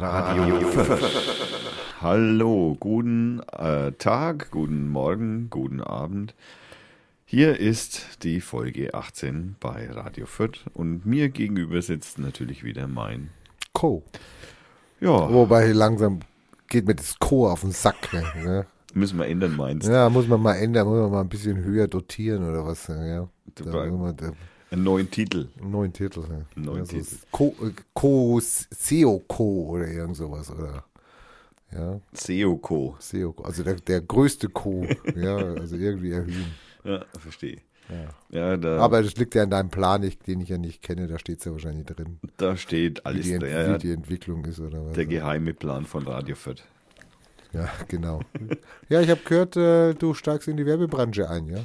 Radio Fürth. Hallo, guten äh, Tag, guten Morgen, guten Abend. Hier ist die Folge 18 bei Radio Fürth und mir gegenüber sitzt natürlich wieder mein Co. Ja, Wobei langsam geht mir das Co auf den Sack. Ne? müssen wir ändern, meinst du? Ja, muss man mal ändern, muss man mal ein bisschen höher dotieren oder was. Ja. Da Einen neuen Titel. einen neuen Titel. Ja. Einen neuen ja, so Titel. Co, äh, Co, SEO Co oder irgend sowas. Oder, ja, Seoko. SEO Co. Also der, der größte Co. ja, also irgendwie erhöhen. Ja, verstehe. Ja. Ja, da, Aber das liegt ja in deinem Plan, ich, den ich ja nicht kenne, da steht es ja wahrscheinlich drin, da steht wie alles die, Ent- drin. wie die Entwicklung ist oder was. der geheime Plan von Radio Fürth. Ja, genau. ja, ich habe gehört, äh, du steigst in die Werbebranche ein, ja?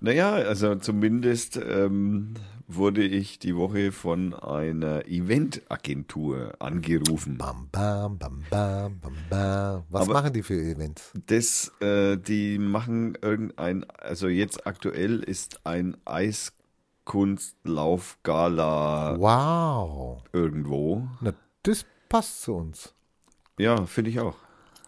Naja, also zumindest ähm, wurde ich die Woche von einer Eventagentur angerufen. Bam, bam, bam, bam, bam, bam. Was Aber- machen die für Events? Das, äh, die machen irgendein, also jetzt aktuell ist ein Eiskunstlauf-Gala Wow. irgendwo. Na, das passt zu uns. Ja, finde ich auch.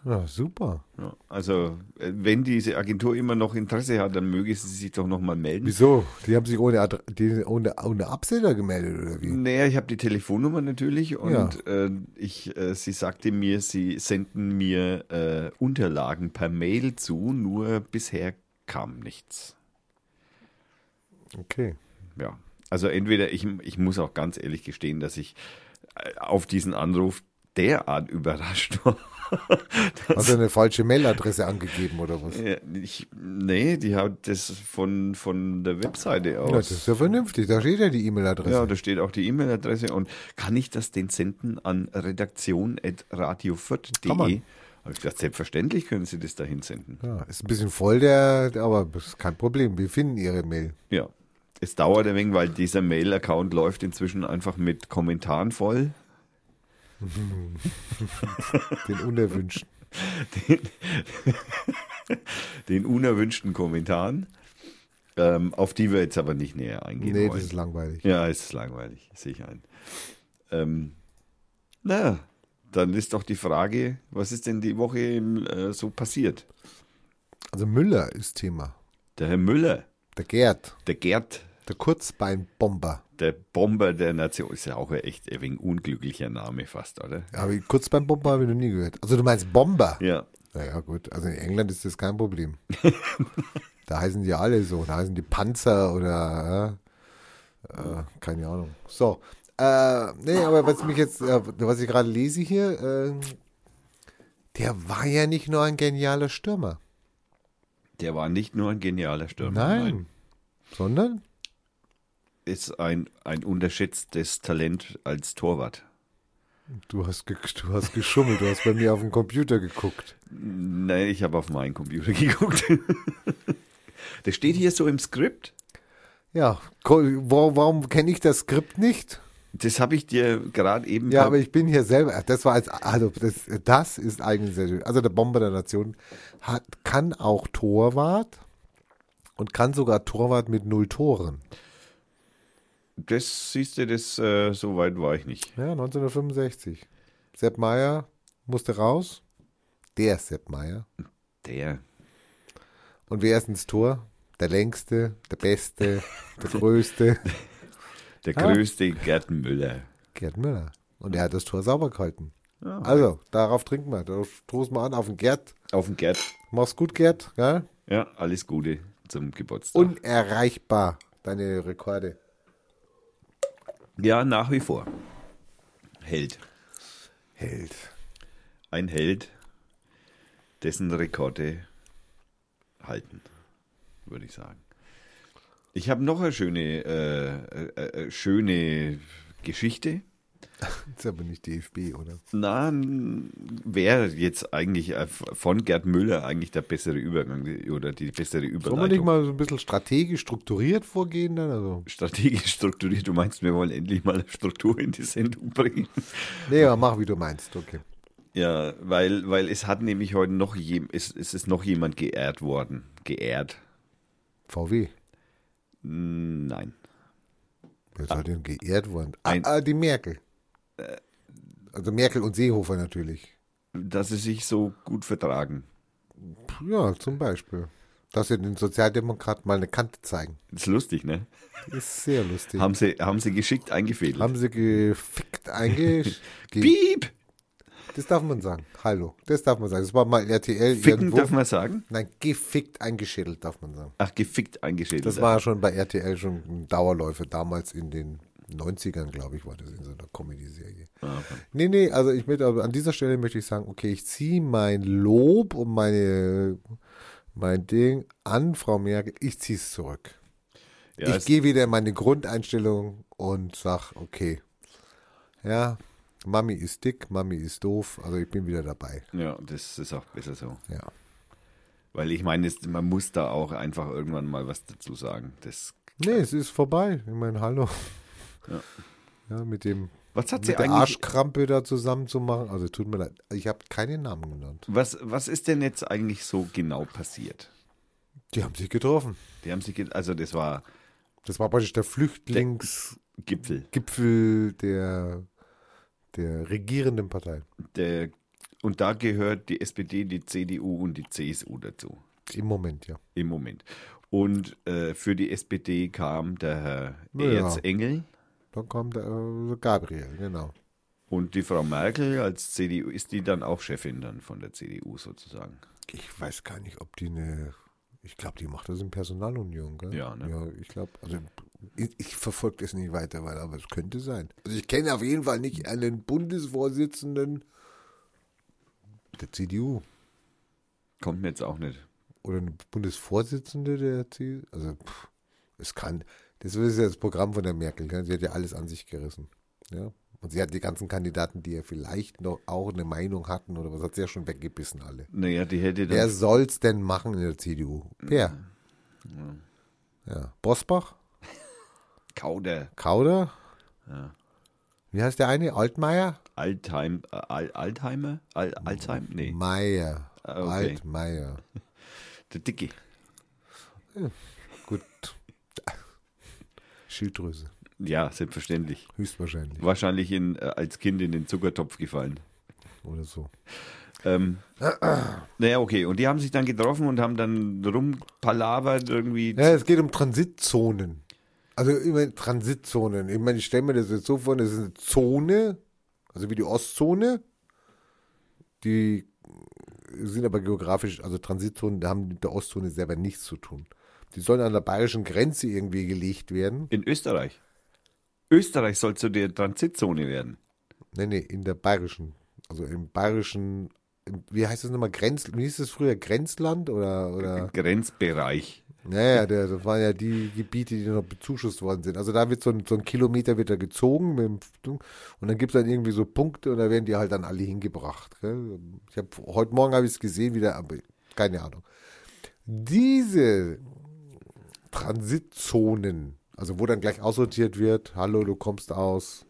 Ja, super. Ja, also, äh, wenn diese Agentur immer noch Interesse hat, dann möge sie sich doch nochmal melden. Wieso? Die haben sich ohne, Adre die, ohne, ohne Absender gemeldet, oder wie? Naja, ich habe die Telefonnummer natürlich und äh, ich, äh, sie sagte mir, sie senden mir äh, Unterlagen per Mail zu, nur bisher kam nichts. Okay. Ja, also entweder ich, ich muss auch ganz ehrlich gestehen, dass ich äh, auf diesen Anruf derart überrascht war. Hast du eine falsche Mailadresse angegeben, oder was? Ja, ich, nee, die hat das von, von der Webseite Ja, aus. das ist ja vernünftig. Da steht ja die E-Mail-Adresse. Ja, da steht auch die E-Mail-Adresse und kann ich das denn senden an redaktion.radiofürth.de? Habe ich gesagt, selbstverständlich können Sie das dahin senden. Ja, ist ein bisschen voll, der, aber das ist kein Problem. Wir finden Ihre Mail. Ja. Es dauert ein wenig, weil dieser Mail-Account läuft inzwischen einfach mit Kommentaren voll. Den unerwünschten. Den unerwünschten Kommentaren, ähm, auf die wir jetzt aber nicht näher eingehen Nee, wollen. das ist langweilig. Ja, es ist langweilig, sehe ich ein. Ähm, naja, dann ist doch die Frage, was ist denn die Woche äh, so passiert? Also Müller ist Thema. Der Herr Müller, Der Gerd, der Gerd, der Kurzbeinbomber. der Bomber der Nation, ist ja auch ein echt ein wenig unglücklicher Name fast, oder? Ja, Aber Kurzbeinbomber habe ich noch nie gehört. Also du meinst Bomber? Ja, Naja, gut. Also in England ist das kein Problem. da heißen die alle so. Da heißen die Panzer oder äh, keine Ahnung. So. Äh, nee, aber was mich jetzt, äh, was ich gerade lese hier, äh, der war ja nicht nur ein genialer Stürmer. der war nicht nur ein genialer Stürmer. Nein. Sondern? Ist ein, ein unterschätztes Talent als Torwart. Du hast, du hast geschummelt, du hast bei mir auf dem Computer geguckt. Nein, ich habe auf meinen Computer geguckt. das steht hier so im Skript. Ja, warum kenne ich das Skript nicht? Das habe ich dir gerade eben. Ja, aber ich bin hier selber, das war als, also das, das ist eigentlich sehr schön. Also der Bomber der Nation hat, kann auch Torwart und kann sogar Torwart mit null Toren. Das siehst du, das äh, so weit war ich nicht. Ja, 1965. Sepp Meier musste raus. Der Sepp Meier. Der. Und wer ist ins Tor? Der längste, der beste, der größte. Der Ah. größte Gerd Müller. Gerd Müller. Und er hat das Tor sauber gehalten. Ja. Also, darauf trinken wir. Da stoßen wir an auf den Gerd. Auf den Gerd. Mach's gut, Gerd. Ja? Ja, alles Gute zum Geburtstag. Unerreichbar, deine Rekorde. Ja, nach wie vor. Held. Held. Ein Held, dessen Rekorde halten, würde ich sagen. Ich habe noch eine schöne, äh, äh, äh, schöne Geschichte. Ist aber nicht DFB, oder? Na, wäre jetzt eigentlich äh, von Gerd Müller eigentlich der bessere Übergang oder die bessere Sollen wir nicht Überleitung. mal so ein bisschen strategisch strukturiert vorgehen dann? Also, Strategisch strukturiert. Du meinst, wir wollen endlich mal eine Struktur in die Sendung bringen? nee, aber mach wie du meinst, okay. Ja, weil, weil es hat nämlich heute noch jem, es, es ist noch jemand geehrt worden. Geehrt? VW. Nein. Wer soll denn geehrt worden? Ah, Ein- ah, die Merkel. Also Merkel und Seehofer natürlich. Dass sie sich so gut vertragen. Ja, zum Beispiel. Dass sie den Sozialdemokraten mal eine Kante zeigen. Das ist lustig, ne? Das ist sehr lustig. Haben sie, haben sie geschickt eingefädelt. Haben sie gefickt einge... ge Piep! das darf man sagen. Hallo. Das darf man sagen. Das war mal RTL Ficken irgendwo. darf man sagen? Nein, gefickt eingeschädelt darf man sagen. Ach, gefickt eingeschädelt. Das war schon bei RTL schon ein Dauerläufer. Damals in den 90ern, glaube ich, war das in so einer Comedy-Serie. Ah, okay. Nee, nee, also ich möchte, aber an dieser Stelle möchte ich sagen, okay, ich ziehe mein Lob und meine, mein Ding an Frau Merkel, ich ziehe es zurück. Ja, ich gehe wieder in meine Grundeinstellung und sag, okay, ja, Mami ist dick, Mami ist doof, also ich bin wieder dabei. ja, das ist auch besser so. Ja. Weil ich meine, es- man muss da auch einfach irgendwann mal was dazu sagen. Das, Nee, es ist vorbei. Ich meine, hallo. Ja. Ja, mit dem was hat sie mit der eigentlich, Arschkrampe da zusammen zu machen. Also tut mir leid. Ich habe keinen Namen genannt. was, was ist denn jetzt eigentlich so genau passiert? Die haben sich getroffen. Die haben sich, ge- also das war Das war praktisch der Flüchtlingsgipfel Gipfel. der, der regierenden Partei. Der, und da gehört die SPD, die CDU und die CSU dazu. Im Moment, ja. Im Moment. Und äh, für die SPD kam der Herr Ja. Dann der äh, Gabriel, genau. und die Frau Merkel als CDU, ist die dann auch Chefin dann von der CDU sozusagen? Ich weiß gar nicht, ob die eine. Ich glaube, die macht das in Personalunion, gell? Ja, ne? Ja, ich glaube, also ich, ich verfolge das nicht weiter, weil, aber es könnte sein. Also ich kenne auf jeden Fall nicht einen Bundesvorsitzenden der CDU Kommt mir jetzt auch nicht. oder eine Bundesvorsitzende der CDU. Also pff, es kann. Das ist ja das Programm von der Merkel. Gell? Sie hat ja alles an sich gerissen. Ja. Und sie hat die ganzen Kandidaten, die ja vielleicht noch auch eine Meinung hatten oder was, hat sie ja schon weggebissen alle. Naja, die hätte dann. Wer soll's denn machen in der CDU? Wer? Ja. Bosbach? Kauder. Kauder? Ja. Wie heißt der eine? Altmaier? Altheim, äh, Al, Altheimer? Al, Alzheim? Nee, Meier. Ah, okay. Altmaier. der Dicke. Gut. Schilddrüse. Ja, selbstverständlich. Höchstwahrscheinlich. Wahrscheinlich in, äh, als Kind in den Zuckertopf gefallen. Oder so. Ähm, naja, okay. Und die haben sich dann getroffen und haben dann rumpalavert irgendwie. Ja, es geht um Transitzonen. Also immer Transitzonen. Ich meine, ich stelle mir das jetzt so vor, das ist eine Zone, also wie die Ostzone. Die sind aber geografisch, also Transitzonen, da haben mit der Ostzone selber nichts zu tun. Die sollen an der bayerischen Grenze irgendwie gelegt werden. In Österreich. Österreich soll zu der Transitzone werden. Nee, nee, in der bayerischen, also im bayerischen, wie heißt das nochmal, Grenz, wie hieß das früher, Grenzland oder, oder? Grenzbereich. Naja, der, das waren ja die Gebiete, die noch bezuschusst worden sind. Also da wird so ein, so ein Kilometer wird da gezogen dem, und dann gibt es dann irgendwie so Punkte und da werden die halt dann alle hingebracht. Gell? Ich habe heute Morgen habe ich es gesehen wieder, aber keine Ahnung. Diese Transitzonen, also wo dann gleich aussortiert wird, hallo, du kommst aus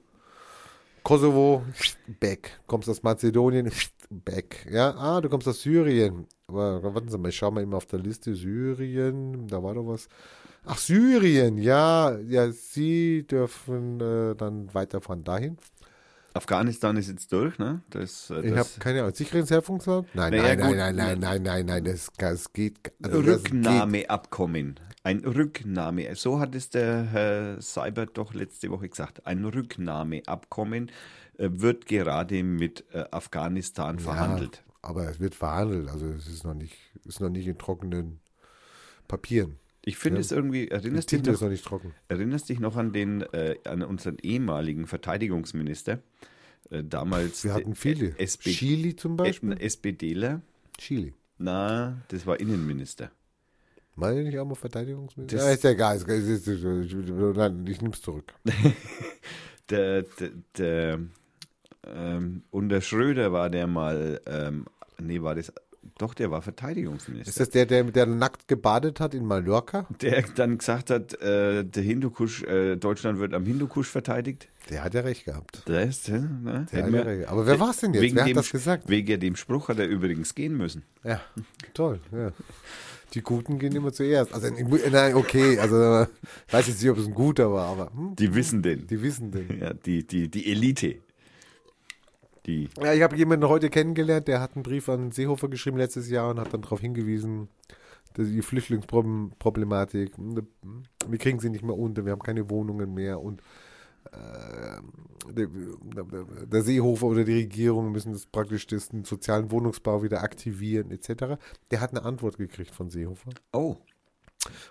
Kosovo, back. Kommst aus Mazedonien, back. Ja, ah, du kommst aus Syrien. Aber warten Sie mal, ich schau mal immer auf der Liste. Syrien, da war doch was. Ach, Syrien, ja, ja, Sie dürfen äh, dann weiterfahren dahin. Afghanistan ist jetzt durch, ne? Das, äh, Ich habe das keine Ahnung. Sicherheitsherkunftsland? Nein, Naja, nein, nein, nein, nein, nein, nein, nein, das, das geht. Also das geht. Rücknahmeabkommen. Ein Rücknahme. So hat es der Herr Seibert doch letzte Woche gesagt. Ein Rücknahmeabkommen äh, wird gerade mit äh, Afghanistan verhandelt. Ja, aber es wird verhandelt. Also es ist noch nicht, ist noch nicht in trockenen Papieren. Ich finde Ja. es irgendwie, erinnerst dich noch, noch erinnerst dich noch an den, äh, an unseren ehemaligen Verteidigungsminister? Äh, damals Wir hatten viele. äh, SP, Chili zum äh, Beispiel? SPDler. Chili. Na, das war Innenminister. Meine ich nicht auch mal Verteidigungsminister? Das- Ja, ist ja egal. Ist, ist, ist, nein, ich nehme es zurück. Der, der, der ähm, unter Schröder war der mal, ähm, nee, war das, doch, der war Verteidigungsminister. Ist das der, der, der nackt gebadet hat in Mallorca? der dann gesagt hat, äh, der Hindukusch, äh, Deutschland wird am Hindukusch verteidigt. Der hat ja recht gehabt. Das, ne? Der hat ja recht. Aber wer war es denn jetzt? Wegen wer dem, hat das gesagt? Wegen dem Spruch hat er übrigens gehen müssen. Ja, toll. Ja. Die Guten gehen immer zuerst. Also, nein, okay. Also, ich weiß jetzt nicht, ob es ein guter war, aber hm, Die wissen den. die wissen den. Ja, die, die, die Elite. Die, Ja, ich habe jemanden heute kennengelernt, der hat einen Brief an Seehofer geschrieben letztes Jahr und hat dann darauf hingewiesen, dass die Flüchtlingsproblematik, wir kriegen sie nicht mehr unter, wir haben keine Wohnungen mehr und äh, der, der Seehofer oder die Regierung müssen das praktisch den sozialen Wohnungsbau wieder aktivieren etc. Der hat eine Antwort gekriegt von Seehofer. oh,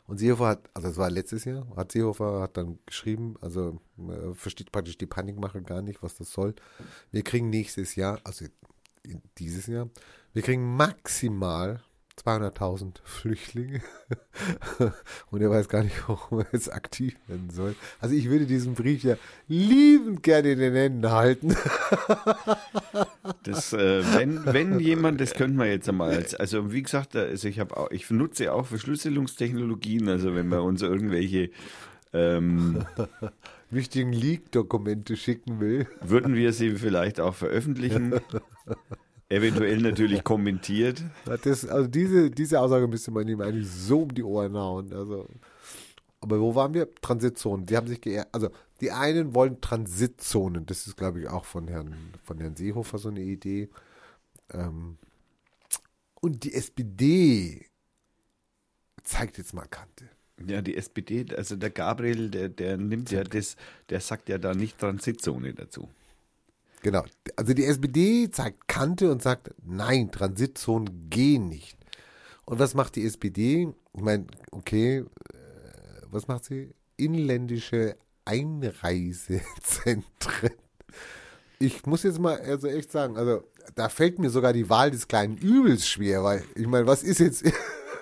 Und Seehofer hat, also das war letztes Jahr, hat Seehofer hat dann geschrieben, also äh, versteht praktisch die Panikmache gar nicht, was das soll. Wir kriegen nächstes Jahr, also in- dieses Jahr, wir kriegen maximal 200.000 Flüchtlinge und er weiß gar nicht, warum er jetzt aktiv werden soll. Also ich würde diesen Brief ja liebend gerne in den Händen halten. das, äh, wenn, wenn jemand, das könnte man jetzt einmal als, also wie gesagt, also ich habe auch, ich nutze auch Verschlüsselungstechnologien, also wenn man uns irgendwelche ähm, Wichtigen Leak-Dokumente schicken will. würden wir sie vielleicht auch veröffentlichen. Eventuell natürlich kommentiert. Das, also diese, diese Aussage müsste man ihm eigentlich so um die Ohren hauen. Also. Aber wo waren wir? Transitzonen. Die haben sich geehrt. Also die einen wollen Transitzonen. Das ist, glaube ich, auch von Herrn, von Herrn Seehofer so eine Idee. Ähm, und die SPD zeigt jetzt mal Kante. Ja, die SPD, also der Gabriel, der, der nimmt ja das, der sagt ja da nicht Transitzone dazu. Genau. Also die SPD zeigt Kante und sagt, nein, Transitzonen gehen nicht. Und was macht die SPD? Ich meine, okay, äh, was macht sie? Inländische Einreisezentren. Ich muss jetzt mal also echt sagen, also da fällt mir sogar die Wahl des kleinen Übels schwer, weil ich meine, was ist jetzt,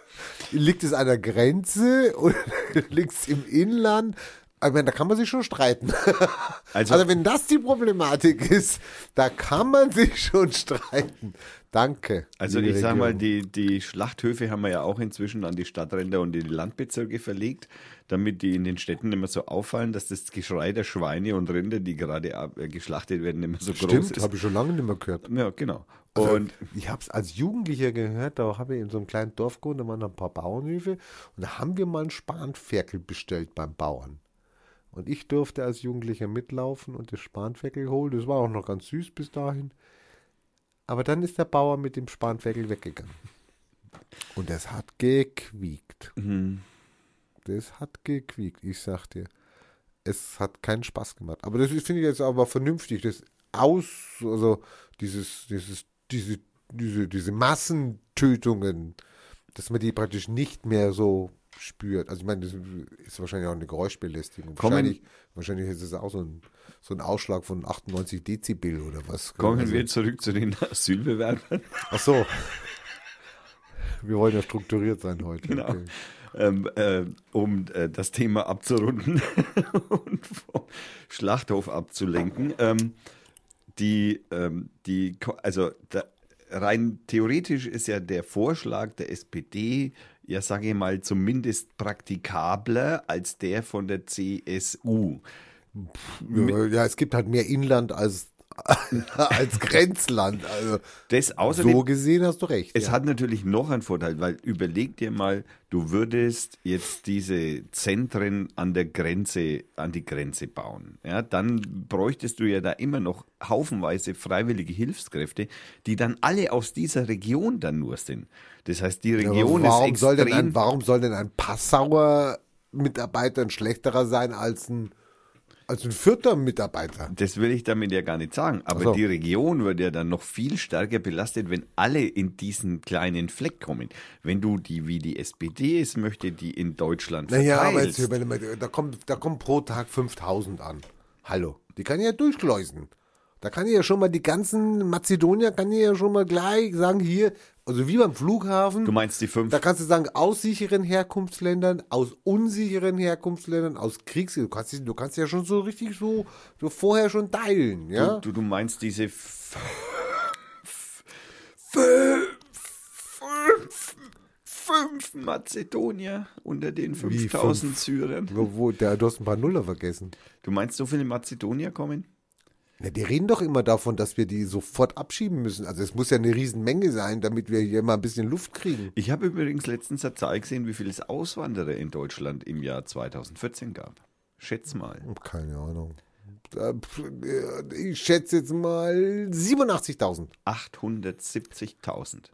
liegt es an der Grenze oder liegt es im Inland? Ich meine, da kann man sich schon streiten. Also- Also, wenn das die Problematik ist, da kann man sich schon streiten. Danke. Also ich sag mal, die, die Schlachthöfe haben wir ja auch inzwischen an die Stadtränder und in die Landbezirke verlegt, damit die in den Städten immer so auffallen, dass das Geschrei der Schweine und Rinder, die gerade äh, geschlachtet werden, immer so groß Stimmt, ist. habe ich schon lange nicht mehr gehört. Ja, genau. Also, Und ich habe es als Jugendlicher gehört, da habe ich in so einem kleinen Dorf gewohnt, da waren ein paar Bauernhöfe und da haben wir mal einen Spanferkel bestellt beim Bauern. Und ich durfte als Jugendlicher mitlaufen und das Spanferkel holen. Das war auch noch ganz süß bis dahin. Aber dann ist der Bauer mit dem Spanferkel weggegangen. Und das hat gequiekt. Mhm. Das hat gequiekt, ich sag dir. Es hat keinen Spaß gemacht. Aber das finde ich jetzt aber vernünftig. Das aus, also dieses, dieses, diese, diese, diese Massentötungen, dass man die praktisch nicht mehr so spürt. Also ich meine, das ist wahrscheinlich auch eine Geräuschbelästigung. Kommen- Wahrscheinlich, wahrscheinlich ist es auch so ein, so ein Ausschlag von 98 Dezibel oder was. kommen Also- wir zurück zu den Asylbewerbern. Ach so. Wir wollen ja strukturiert sein heute. Genau. Okay. ähm, äh, um äh, das Thema abzurunden und vom Schlachthof abzulenken. Ähm, die, ähm, die, also da, rein theoretisch ist ja der Vorschlag der SPD, ja sage ich mal, zumindest praktikabler als der von der CSU. Ja, ja, es gibt halt mehr Inland als, als Grenzland. Also Das außerdem, so gesehen hast du recht. Es ja. hat natürlich noch einen Vorteil, weil überleg dir mal, du würdest jetzt diese Zentren an der Grenze, an die Grenze bauen. Ja, dann bräuchtest du ja da immer noch haufenweise freiwillige Hilfskräfte, die dann alle aus dieser Region dann nur sind. Das heißt, die Ja, Region warum ist soll denn extrem. ein, warum soll denn ein Passauer Mitarbeiter ein schlechterer sein als ein, als ein vierter Mitarbeiter? das will ich damit ja gar nicht sagen. Aber so. die Region wird ja dann noch viel stärker belastet, wenn alle in diesen kleinen Fleck kommen. Wenn du die, wie die SPD es möchte, die in Deutschland Naja, aber jetzt, da kommt, da kommt pro Tag 5000 an. Hallo, die kann ich ja durchschleusen. Da kann ich ja schon mal die ganzen Mazedonier, kann ich ja schon mal gleich sagen, hier, also wie beim Flughafen. Du meinst die fünf Da kannst du sagen, aus sicheren Herkunftsländern, aus unsicheren Herkunftsländern, aus Kriegs... Du kannst, du kannst ja schon so richtig so, so vorher schon teilen, ja? Du, du, du meinst diese fünf, fünf, fünf Mazedonier unter den 5000 Syrern. Wo, wo, der, du hast ein paar Nuller vergessen. Du meinst, so viele Mazedonier kommen? Ja, die reden doch immer davon, dass wir die sofort abschieben müssen. Also es muss ja eine Riesenmenge sein, damit wir hier mal ein bisschen Luft kriegen. Ich habe übrigens letztens eine Zahl gesehen, wie viele es Auswanderer in Deutschland im Jahr 2014 gab. Schätz mal. Keine Ahnung. äh, ich schätze jetzt mal 87.000. 870.000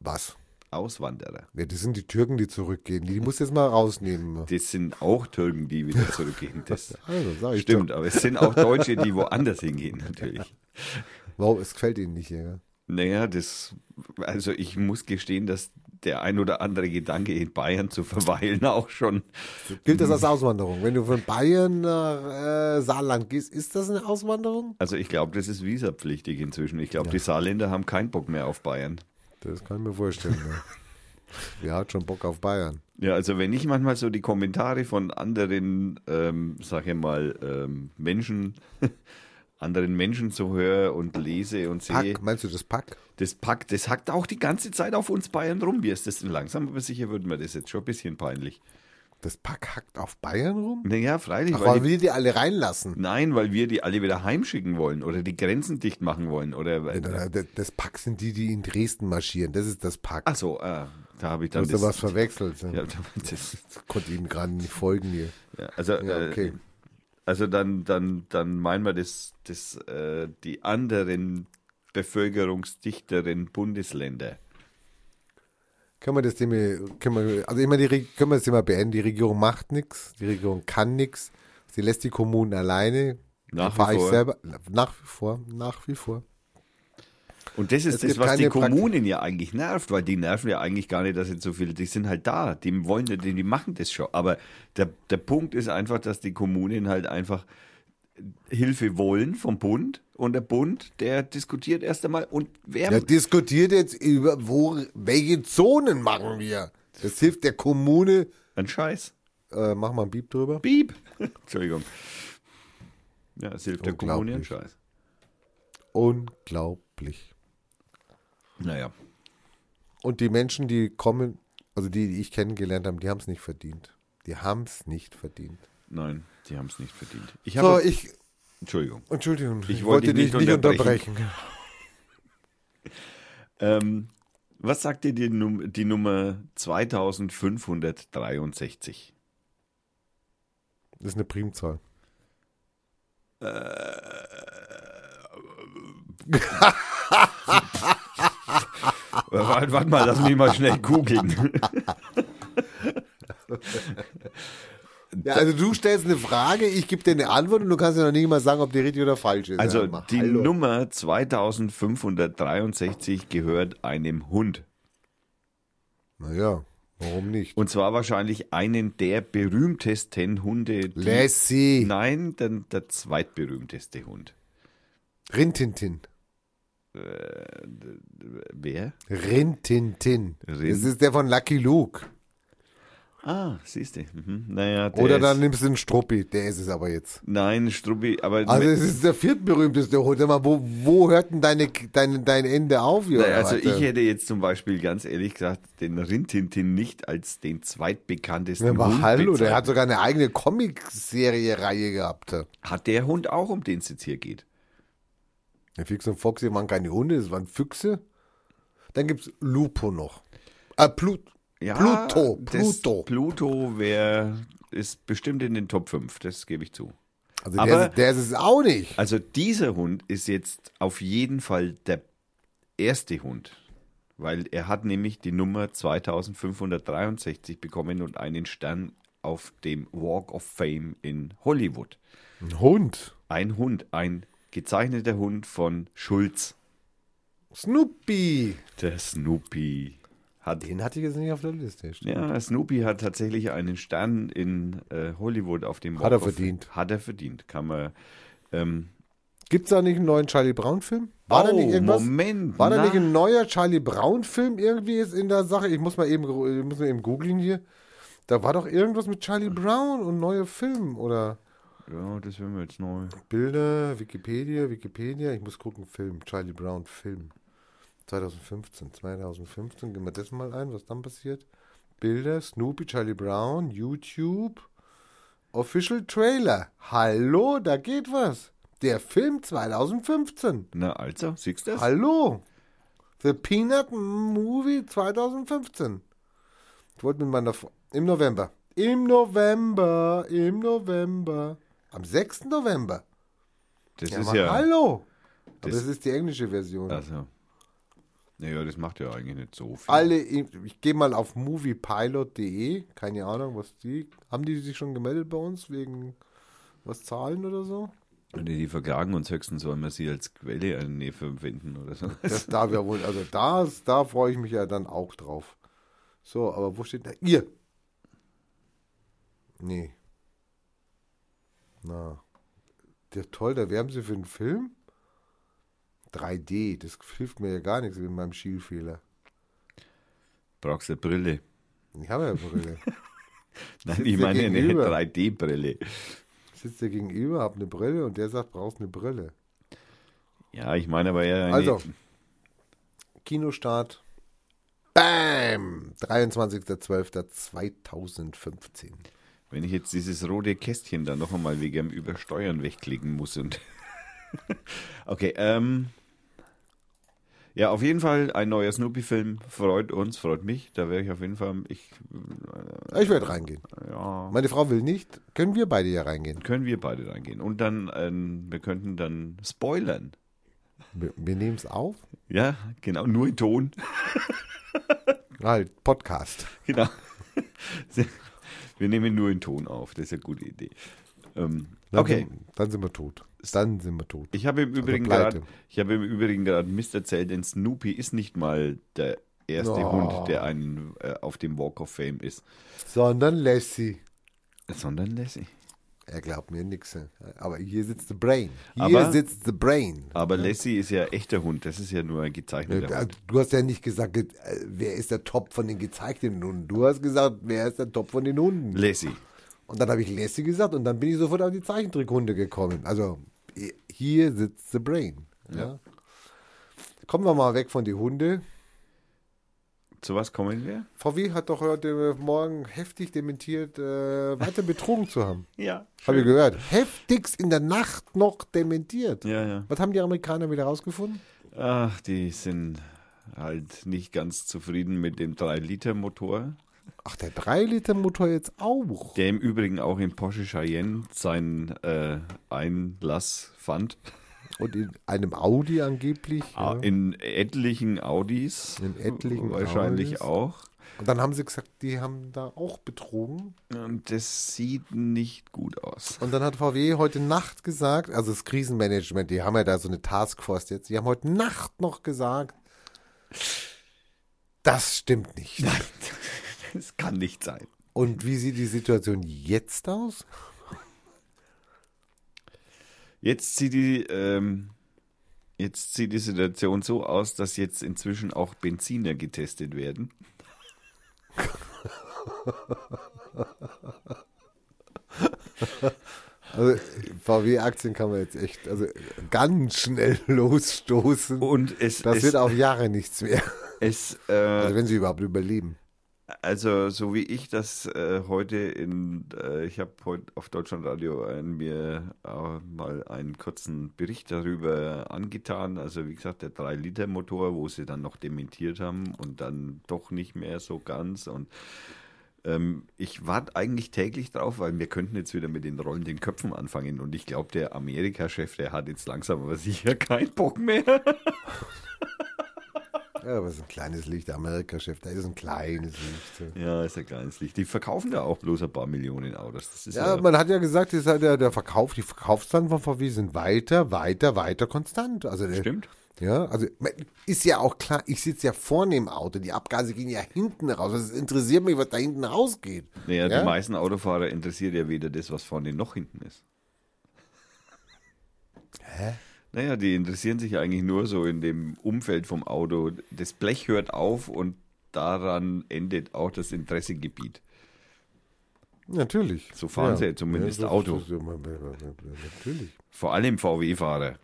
Was? Auswanderer. Ja, das sind die Türken, die zurückgehen. Die muss jetzt mal rausnehmen. Das sind auch Türken, die wieder zurückgehen. Das Also, stimmt, aber es sind auch Deutsche, die woanders hingehen, natürlich. Doch. Wow, es gefällt Ihnen nicht hier. Gell? Naja, das, also ich muss gestehen, dass der ein oder andere Gedanke in Bayern zu verweilen auch schon. Gilt das als Auswanderung? Wenn du von Bayern nach äh, Saarland gehst, ist das eine Auswanderung? Also ich glaube, das ist visapflichtig inzwischen. Ich glaube, die Saarländer haben keinen Bock mehr auf Bayern. Das kann ich mir vorstellen. ja. Wer hat schon Bock auf Bayern? Ja, also wenn ich manchmal so die Kommentare von anderen, ähm, sag ich mal, ähm, Menschen, anderen Menschen so höre und lese und sehe, Pack, meinst du das Pack? das packt, das hackt auch die ganze Zeit auf uns Bayern rum. Wie ist das denn langsam? Aber sicher wird mir das jetzt schon ein bisschen peinlich. Das Pack hackt auf Bayern rum? Naja, freilich. Ach, weil weil die, wir die alle reinlassen. nein, weil wir die alle wieder heimschicken wollen oder die Grenzen dicht machen wollen. Oder, Ja, Das Pack sind die, die in Dresden marschieren. Das ist das Pack. ach so, äh, da habe ich Du dann hast da was verwechselt. ja, das, Das konnte ihm gerade nicht folgen hier. ja, also, Ja, okay. äh, also dann, dann, dann meinen wir das, das, äh, die anderen bevölkerungsdichteren Bundesländer. Können wir das Thema, können wir, also ich meine, die, können wir das Thema beenden? Die Regierung macht nichts, die Regierung kann nichts, sie lässt die Kommunen alleine. Nach wie vor. selber, nach wie vor, nach wie vor. Und das Es ist das, gibt was die Kommunen ja eigentlich nervt, weil die nerven ja eigentlich gar nicht, dass jetzt so viele, die sind halt da, die wollen, die, die machen das schon. Aber der, der Punkt ist einfach, dass die Kommunen halt einfach Hilfe wollen vom Bund und der Bund, der diskutiert erst einmal und wer Der diskutiert jetzt über, wo, welche Zonen machen wir. Das hilft der Kommune. ein Scheiß. Äh, mach mal ein Beep drüber. Piep. Entschuldigung. Ja, es hilft der Kommune ein. Scheiß. Unglaublich. Naja. Und die Menschen, die kommen, also die, die ich kennengelernt habe, die haben es nicht verdient. Die haben es nicht verdient. Nein, die haben es nicht verdient. Ich So, habe. ich, Entschuldigung. Entschuldigung, Ich wollte dich nicht unterbrechen. Ähm, was sagt dir die, Num die Nummer 2563? Das ist eine Primzahl. Warte, warte mal, lass mich mal schnell googeln. Ja, also du stellst eine Frage, ich gebe dir eine Antwort und du kannst ja noch nicht mal sagen, ob die richtig oder falsch ist. Also Ja, die hallo. Nummer 2563 gehört einem Hund. Naja, warum nicht? Und zwar wahrscheinlich einen der berühmtesten Hunde. die- Lassie. Nein, der, der zweitberühmteste Hund. Rintintin. Wer? Rintintin. Rin- Das ist der von Lucky Luke. Ah, siehst du. Mhm. Naja, der Oder dann nimmst du einen Struppi. Der ist es aber jetzt. Nein, Struppi, aber Also es ist der viertberühmteste Hund. Mal, wo, wo hört denn deine, dein, dein Ende auf? Naja, Jörg? also ich hätte jetzt zum Beispiel ganz ehrlich gesagt den Rintintin nicht als den zweitbekanntesten aber Hund hallo, der bezeichnet. hat sogar eine eigene Comic-Serie-Reihe gehabt. Hat der Hund auch, um den es jetzt hier geht? Der Fix und Foxy waren keine Hunde, das waren Füchse. Dann gibt's Lupo noch. Äh, Plut, Ja, Pluto, Pluto. Pluto wär, ist bestimmt in den Top 5, das gebe ich zu. Also Aber- der, ist- der ist es auch nicht. Also dieser Hund ist jetzt auf jeden Fall der erste Hund, weil er hat nämlich die Nummer 2563 bekommen und einen Stern auf dem Walk of Fame in Hollywood. Ein Hund. Ein Hund, ein gezeichneter Hund von Schulz. Snoopy. Der Snoopy Den hatte ich jetzt nicht auf der Liste. stimmt. Ja, Snoopy hat tatsächlich einen Stern in äh, Hollywood auf dem Hat er Walk verdient. Hat er verdient, kann man. Ähm, Gibt's da nicht einen neuen Charlie Brown-Film? War da oh, nicht irgendwas? Moment. War da na, nicht ein neuer Charlie Brown-Film irgendwie jetzt in der Sache? Ich muss mal eben, ich muss mal eben googeln hier. Da war doch irgendwas mit Charlie Brown und neuer Film oder Ja, das wäre mir jetzt neu. Bilder, Wikipedia, Wikipedia. Ich muss gucken, Film, Charlie Brown Film. 2015, 2015, gehen wir das mal ein, was dann passiert. Bilder, Snoopy, Charlie Brown, YouTube, Official Trailer. Hallo, da geht was. Der Film 2015. Na, also, siehst du das? Hallo. The Peanut Movie 2015. Ich wollte mit meiner Fre- im November. Im November, im November. Am 6. November. Das Ja, ist aber ja. hallo! Aber Das- das ist die englische Version. Also. Naja, das macht ja eigentlich nicht so viel. Alle, ich gehe mal auf moviepilot.de, keine Ahnung, was die, haben die sich schon gemeldet bei uns wegen was zahlen oder so? Und die verklagen uns höchstens, sollen wir sie als Quelle äh, nee, verwenden oder so. Das darf ja wohl, also das, da freue ich mich ja dann auch drauf. So, aber wo steht da? Ihr! Nee. Na. Der toll, da werben sie für einen Film? 3D, das hilft mir ja gar nichts mit meinem Schielfehler. Brauchst du eine Brille? Ich habe ja eine Brille. Nein, ich dir meine eine gegenüber. 3D-Brille. Sitzt der gegenüber, hab eine Brille und der sagt, brauchst eine Brille. Ja, ich meine aber ja. eine- Also, Kinostart. Bam! 23.12.2015. Wenn ich jetzt dieses rote Kästchen dann noch einmal wegen dem Übersteuern wegklicken muss und. okay, ähm. Ja, auf jeden Fall ein neuer Snoopy-Film. Freut uns, freut mich. Da wäre ich auf jeden Fall. Ich, Ich werde reingehen. ja, Meine Frau will nicht. Können wir beide ja reingehen? können wir beide reingehen. Und dann, ähm, wir könnten dann spoilern. Wir, wir nehmen es auf. Ja, genau, nur in Ton. Halt, Podcast. Genau. Wir nehmen nur in Ton auf. Das ist eine gute Idee. Ähm, Dann okay. Sind, dann sind wir tot. Dann sind wir tot. Ich habe im Übrigen pleite. gerade, Mist erzählt, denn Snoopy ist nicht mal der erste Oh. Hund, der einen äh, auf dem Walk of Fame ist, Sondern Lassie. sondern Lassie. Er glaubt mir nichts. Aber hier sitzt the Brain. Hier Aber- sitzt the Brain. Aber Lassie ist ja echter Hund, das ist ja nur ein gezeichneter Äh, Hund. Du hast ja nicht gesagt, äh, wer ist der Top von den gezeigten Hunden. Du hast gesagt, wer ist der Top von den Hunden. Lassie. Und dann habe ich Lassie gesagt und dann bin ich sofort auf die Zeichentrickhunde gekommen. Also hier sitzt the Brain. Ja. Kommen wir mal weg von den Hunde. Zu was kommen wir? VW hat doch heute Morgen heftig dementiert, äh, weiter betrogen zu haben. Ja. Habe ich gehört. Heftigst in der Nacht noch dementiert. Ja, ja. Was haben die Amerikaner wieder rausgefunden? Ach, die sind halt nicht ganz zufrieden mit dem 3-Liter-Motor, Ach, der 3-Liter-Motor jetzt auch. der im Übrigen auch in Porsche Cheyenne seinen äh, Einlass fand. Und in einem Audi angeblich. Ah, Ja. In etlichen Audis. In etlichen Wahrscheinlich Audis. auch. Und dann haben sie gesagt, die haben da auch betrogen. Und das sieht nicht gut aus. Und dann hat VW heute Nacht gesagt, also das Krisenmanagement, die haben ja da so eine Taskforce jetzt, die haben heute Nacht noch gesagt, das stimmt nicht. Das kann nicht sein. Und wie sieht die Situation jetzt aus? Jetzt sieht die, ähm, jetzt sieht die Situation so aus, dass jetzt inzwischen auch Benziner getestet werden. Also VW-Aktien kann man jetzt echt also ganz schnell losstoßen. Und es, Das es, wird auf Jahre nichts mehr. es äh, Also wenn sie überhaupt überleben. Also, so wie ich das äh, heute in, äh, ich habe heute auf Deutschlandradio ein, mir äh, mal einen kurzen Bericht darüber angetan. Also, wie gesagt, der 3-Liter-Motor, wo sie dann noch dementiert haben und dann doch nicht mehr so ganz. Und ähm, ich warte eigentlich täglich drauf, weil wir könnten jetzt wieder mit den rollenden Köpfen anfangen. Und ich glaube, der Amerika-Chef, der hat jetzt langsam aber sicher keinen Bock mehr. Ja, aber es ist ein kleines Licht, Amerika-Chef, da ist ein kleines Licht. Ja, ist ein kleines Licht. Die verkaufen da auch bloß ein paar Millionen Autos. Ist Ja, man hat ja gesagt, das halt der, der Verkauf, die Verkaufszahlen von VW sind weiter, weiter, weiter konstant. Also der, Stimmt. Ja, also ist ja auch klar, ich sitze ja vorne im Auto, die Abgase gehen ja hinten raus. Es interessiert mich, was da hinten rausgeht. Naja, Ja? die meisten Autofahrer interessiert ja weder das, was vorne noch hinten ist. Hä? Naja, die interessieren sich eigentlich nur so in dem Umfeld vom Auto. Das Blech hört auf und daran endet auch das Interessegebiet. Natürlich. So fahren sie zumindest das- Auto. das- natürlich. Vor allem VW-Fahrer.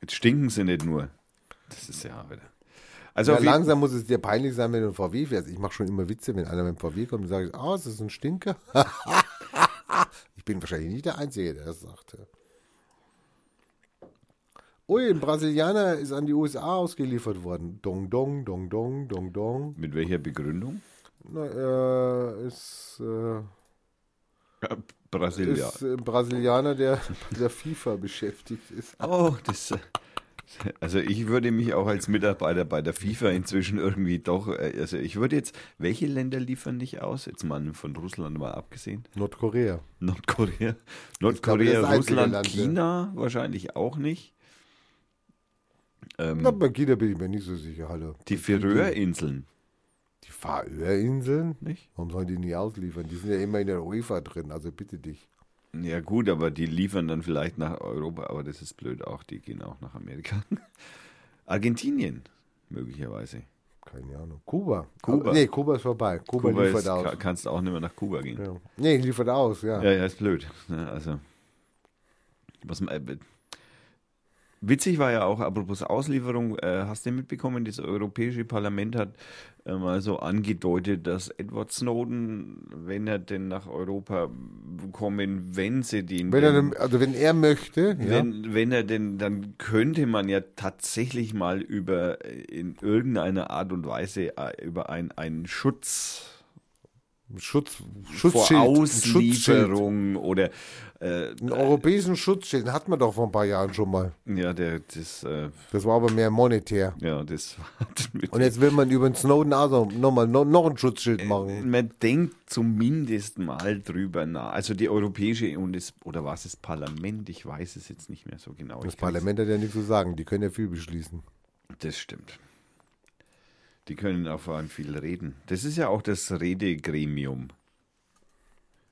Jetzt stinken sie nicht nur. Das ist ja wieder. Also Ja, langsam muss es dir peinlich sein, wenn du ein VW fährst. Ich mache schon immer Witze, wenn einer mit dem VW kommt und sage ich, ah, es ist ein Stinker. ich bin wahrscheinlich nicht der Einzige, der das sagt. Ui, ein Brasilianer ist an die USA ausgeliefert worden. Dong, dong, dong, dong, dong, dong. mit welcher Begründung? Na, er ist, äh, Ja, Brasilia. ist ein Brasilianer, der mit der FIFA beschäftigt ist. Oh, das. Also ich würde mich auch als Mitarbeiter bei der FIFA inzwischen irgendwie doch, äh, also ich würde jetzt, welche Länder liefern nicht aus? Jetzt mal von Russland mal abgesehen. Nordkorea. Nordkorea, Nordkorea, Russland. China wahrscheinlich auch nicht. Ähm, Na, bei China bin ich mir nicht so sicher, hallo. die Färöerinseln, Die Färöerinseln? nicht? Warum sollen die nicht ausliefern? Die sind ja immer in der UEFA drin, also bitte dich. Ja gut, aber die liefern dann vielleicht nach Europa, aber das ist blöd auch, die gehen auch nach Amerika. Argentinien, möglicherweise. Keine Ahnung. Kuba. Kuba. Aber, nee, Kuba ist vorbei. Kuba, Kuba liefert ist, aus. ka- kannst du auch nicht mehr nach Kuba gehen. Ja. Nee, liefert aus, ja. Ja, ja, ist blöd. Ja, also, was, man- äh, witzig war ja auch, apropos Auslieferung, äh, hast du mitbekommen, das Europäische Parlament hat äh, mal so angedeutet, dass Edward Snowden, wenn er denn nach Europa kommen, wenn sie den, Wenn er, denn- also wenn er möchte, ja, wenn, wenn er denn, dann könnte man ja tatsächlich mal über äh, in irgendeiner Art und Weise äh, über ein, einen Schutz Schutz, vor Schutzschild, Schutzschild. Auslieferung oder äh, Einen europäischen Schutzschild den hatten wir doch vor ein paar Jahren schon mal. ja, der, das, äh, Das war aber mehr monetär. ja, das Und jetzt will man über den Snowden also nochmal noch, noch ein Äh, Schutzschild machen. man denkt zumindest mal drüber nach. Also die europäische und das, oder was das Parlament, ich weiß es jetzt nicht mehr so genau. Das Parlament hat ja nichts zu sagen, die können ja viel beschließen. Das stimmt. Die können auch vor allem viel reden. Das ist ja auch das Redegremium.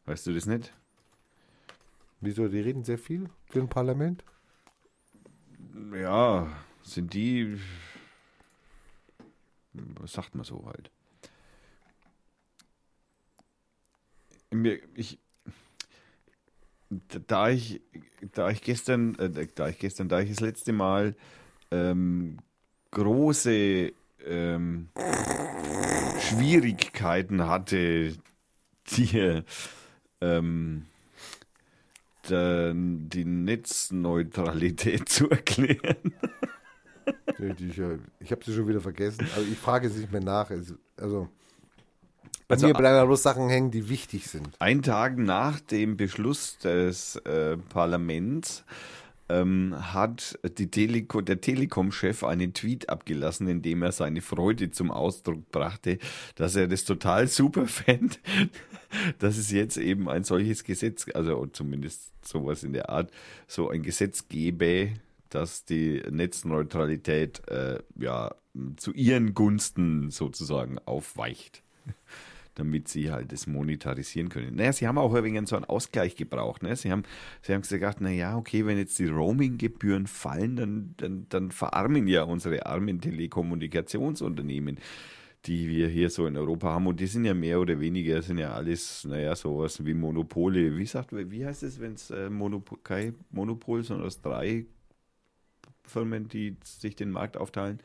Weißt du das nicht? Wieso, die reden sehr viel für ein Parlament? Ja, sind die. Was sagt man so halt? Mir, ich, da ich, da ich gestern, äh, da ich gestern, da ich das letzte Mal ähm, große ähm, Schwierigkeiten hatte, dir ähm, dann die Netzneutralität zu erklären. Ich habe sie schon wieder vergessen, aber ich frage es nicht mehr nach. Es- Also, bei Also, mir bleiben bloß Sachen hängen, die wichtig sind. Ein Tag nach dem Beschluss des äh, Parlaments ähm, hat die Teleko der Telekom-Chef einen Tweet abgelassen, in dem er seine Freude zum Ausdruck brachte, dass er das total super fände, dass es jetzt eben ein solches Gesetz, also zumindest sowas in der Art, so ein Gesetz gäbe, dass die Netzneutralität äh, ja zu ihren Gunsten sozusagen aufweicht damit sie halt das monetarisieren können. Naja, sie haben auch ein wenig so einen Ausgleich gebraucht. Ne? Sie haben, sie haben gesagt, naja, okay, wenn jetzt die Roaming-Gebühren fallen, dann, dann, dann verarmen ja unsere armen Telekommunikationsunternehmen, die wir hier so in Europa haben. Und die sind ja mehr oder weniger, sind ja alles, naja, sowas wie Monopole. Wie sagt, wie heißt es, wenn es äh, Monopol, kein Monopol, sondern aus drei Firmen, die sich den Markt aufteilen?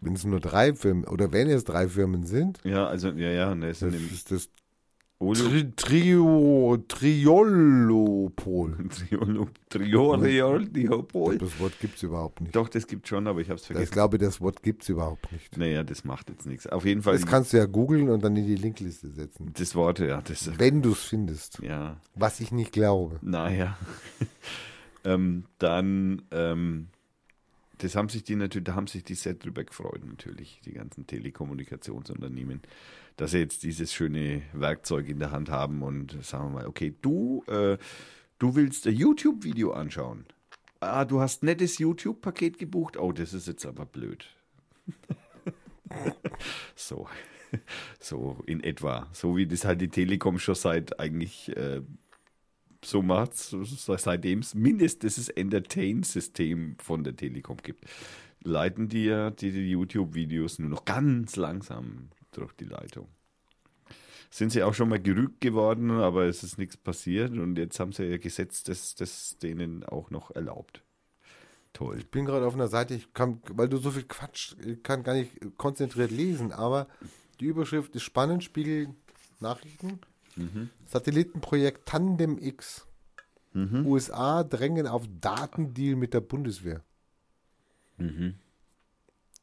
Wenn es nur drei Firmen, oder wenn es drei Firmen sind, Ja, also, ja, ja, ne, sind das ist das Tri Trio, Triolopol. Triolo, Diopol. Das Wort gibt es überhaupt nicht. Doch, das gibt schon, aber ich habe es Ich vergessen. glaube, das Wort gibt es überhaupt nicht. Naja, das macht jetzt nichts. Auf jeden Fall Das kannst du ja googeln und dann in die Linkliste setzen. das Wort, ja, das Wenn du es findest. ja, Was ich nicht glaube. naja. ähm, dann, ähm, das haben sich die natürlich, da haben sich die sehr drüber gefreut, natürlich, die ganzen Telekommunikationsunternehmen, dass sie jetzt dieses schöne Werkzeug in der Hand haben und sagen wir mal, okay, du, äh, du willst ein YouTube-Video anschauen. Ah, du hast nettes YouTube-Paket gebucht. Oh, das ist jetzt aber blöd. so. So in etwa. So wie das halt die Telekom schon seit eigentlich äh, so macht, so seitdem es mindestens das Entertain-System von der Telekom gibt, leiten die ja die, die YouTube-Videos nur noch ganz langsam durch die Leitung. Sind sie auch schon mal gerügt geworden, aber es ist nichts passiert und jetzt haben sie ja Gesetz, das, das denen auch noch erlaubt. Toll. Ich bin gerade auf einer Seite, ich kann, weil du so viel Quatsch, ich kann gar nicht konzentriert lesen, aber die Überschrift ist spannend, Spiegel Nachrichten. Satellitenprojekt Tandem X. USA drängen auf Datendeal mit der Bundeswehr.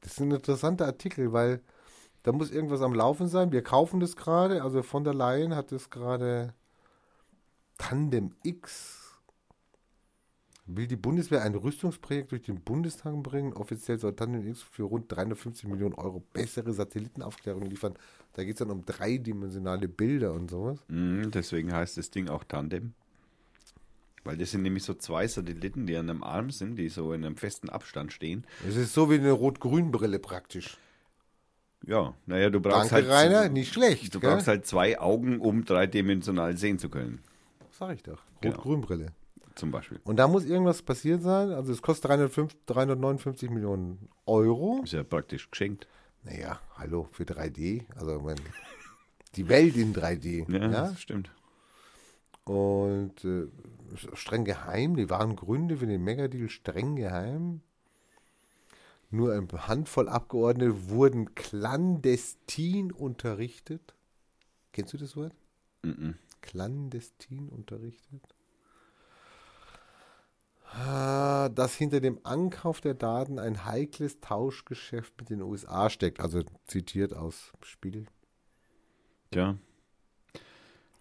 Das ist ein interessanter Artikel, weil da muss irgendwas am Laufen sein. Wir kaufen das gerade, also von der Leyen hat das gerade Tandem X. Will die Bundeswehr ein Rüstungsprojekt durch den Bundestag bringen? Offiziell soll Tandem X für rund 350 Millionen Euro bessere Satellitenaufklärung liefern. Da geht es dann um dreidimensionale Bilder und sowas. Mhm, deswegen heißt das Ding auch Tandem. Weil das sind nämlich so zwei Satelliten, die an einem Arm sind, die so in einem festen Abstand stehen. Es ist so wie eine Rot-Grün-Brille praktisch. Ja, naja, du brauchst Danke, halt. Rainer, nicht schlecht. Du gell? brauchst halt zwei Augen, um dreidimensional sehen zu können. Sag ich doch. Genau. Rot-Grün-Brille. Zum Beispiel. Und da muss irgendwas passiert sein. Also es kostet 305, 359 Millionen Euro. Ist ja praktisch geschenkt. Naja, hallo, für 3D. Also man, die Welt in 3D. Ja, Ja, stimmt. Und äh, streng geheim, die wahren Gründe für den Megadeal streng geheim. Nur eine Handvoll Abgeordnete wurden clandestin unterrichtet. Kennst du das Wort? Mhm. Clandestin unterrichtet? Ah, Dass hinter dem Ankauf der Daten ein heikles Tauschgeschäft mit den USA steckt. Also zitiert aus Spiegel. Tja.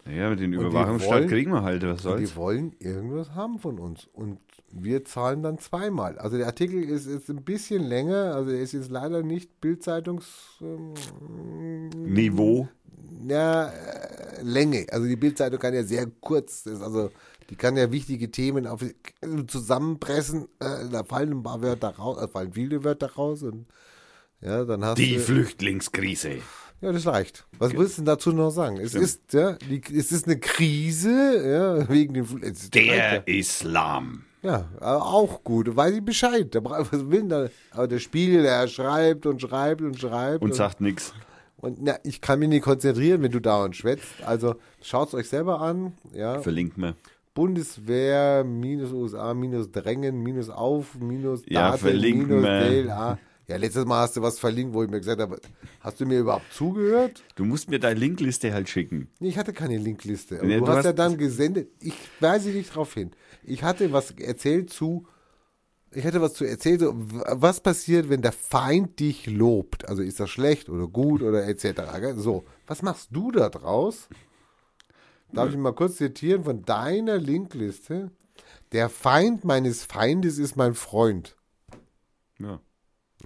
Naja, mit den Überwachungsstaat kriegen wir halt, was soll's. die wollen irgendwas haben von uns. Und wir zahlen dann zweimal. Also der Artikel ist jetzt ein bisschen länger. Also er ist jetzt leider nicht Bildzeitungs... Ähm, Niveau. ja, äh, Länge. Also die Bildzeitung kann ja sehr kurz, ist also die kann ja wichtige Themen auf, zusammenpressen. Äh, da fallen ein paar Wörter raus, äh, fallen viele Wörter raus und ja, dann hast Die du. Flüchtlingskrise. Ja, das reicht. Was willst du denn dazu noch sagen? Es ist ja, die, es ist eine Krise, ja, wegen Fl- es- Der Islam. ja, auch gut. Weiß ich Bescheid. Da, was will denn da? Aber der Spiegel, der schreibt und schreibt und schreibt. Und sagt nichts. Und na, ich kann mich nicht konzentrieren, wenn du dauernd schwätzt. Also schaut es euch selber an. Ja. Verlinkt mir. Bundeswehr minus USA minus Drängen minus auf minus Ja, Daten verlinken minus wir. DLA. Ja, letztes Mal hast du was verlinkt, wo ich mir gesagt habe, hast du mir überhaupt zugehört? Du musst mir deine Linkliste halt schicken. Nee, ich hatte keine Linkliste. Nee, du, du hast, ja dann gesendet. Ich weise dich darauf hin. Ich hatte was erzählt zu. Ich hätte was zu erzählen, so, was passiert, wenn der Feind dich lobt? Also ist das schlecht oder gut oder etc. So, was machst du da draus? Darf ich mal kurz zitieren von deiner Linkliste? Der Feind meines Feindes ist mein Freund. Ja.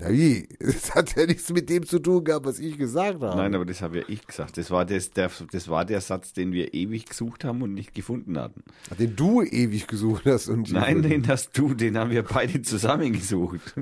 Ja, wie? Das hat ja nichts mit dem zu tun gehabt, was ich gesagt habe. Nein, aber das habe ja ich gesagt. Das war, das, der, das war der Satz, den wir ewig gesucht haben und nicht gefunden hatten. Den du ewig gesucht hast. Und Nein, den hast du, den haben wir beide zusammen gesucht.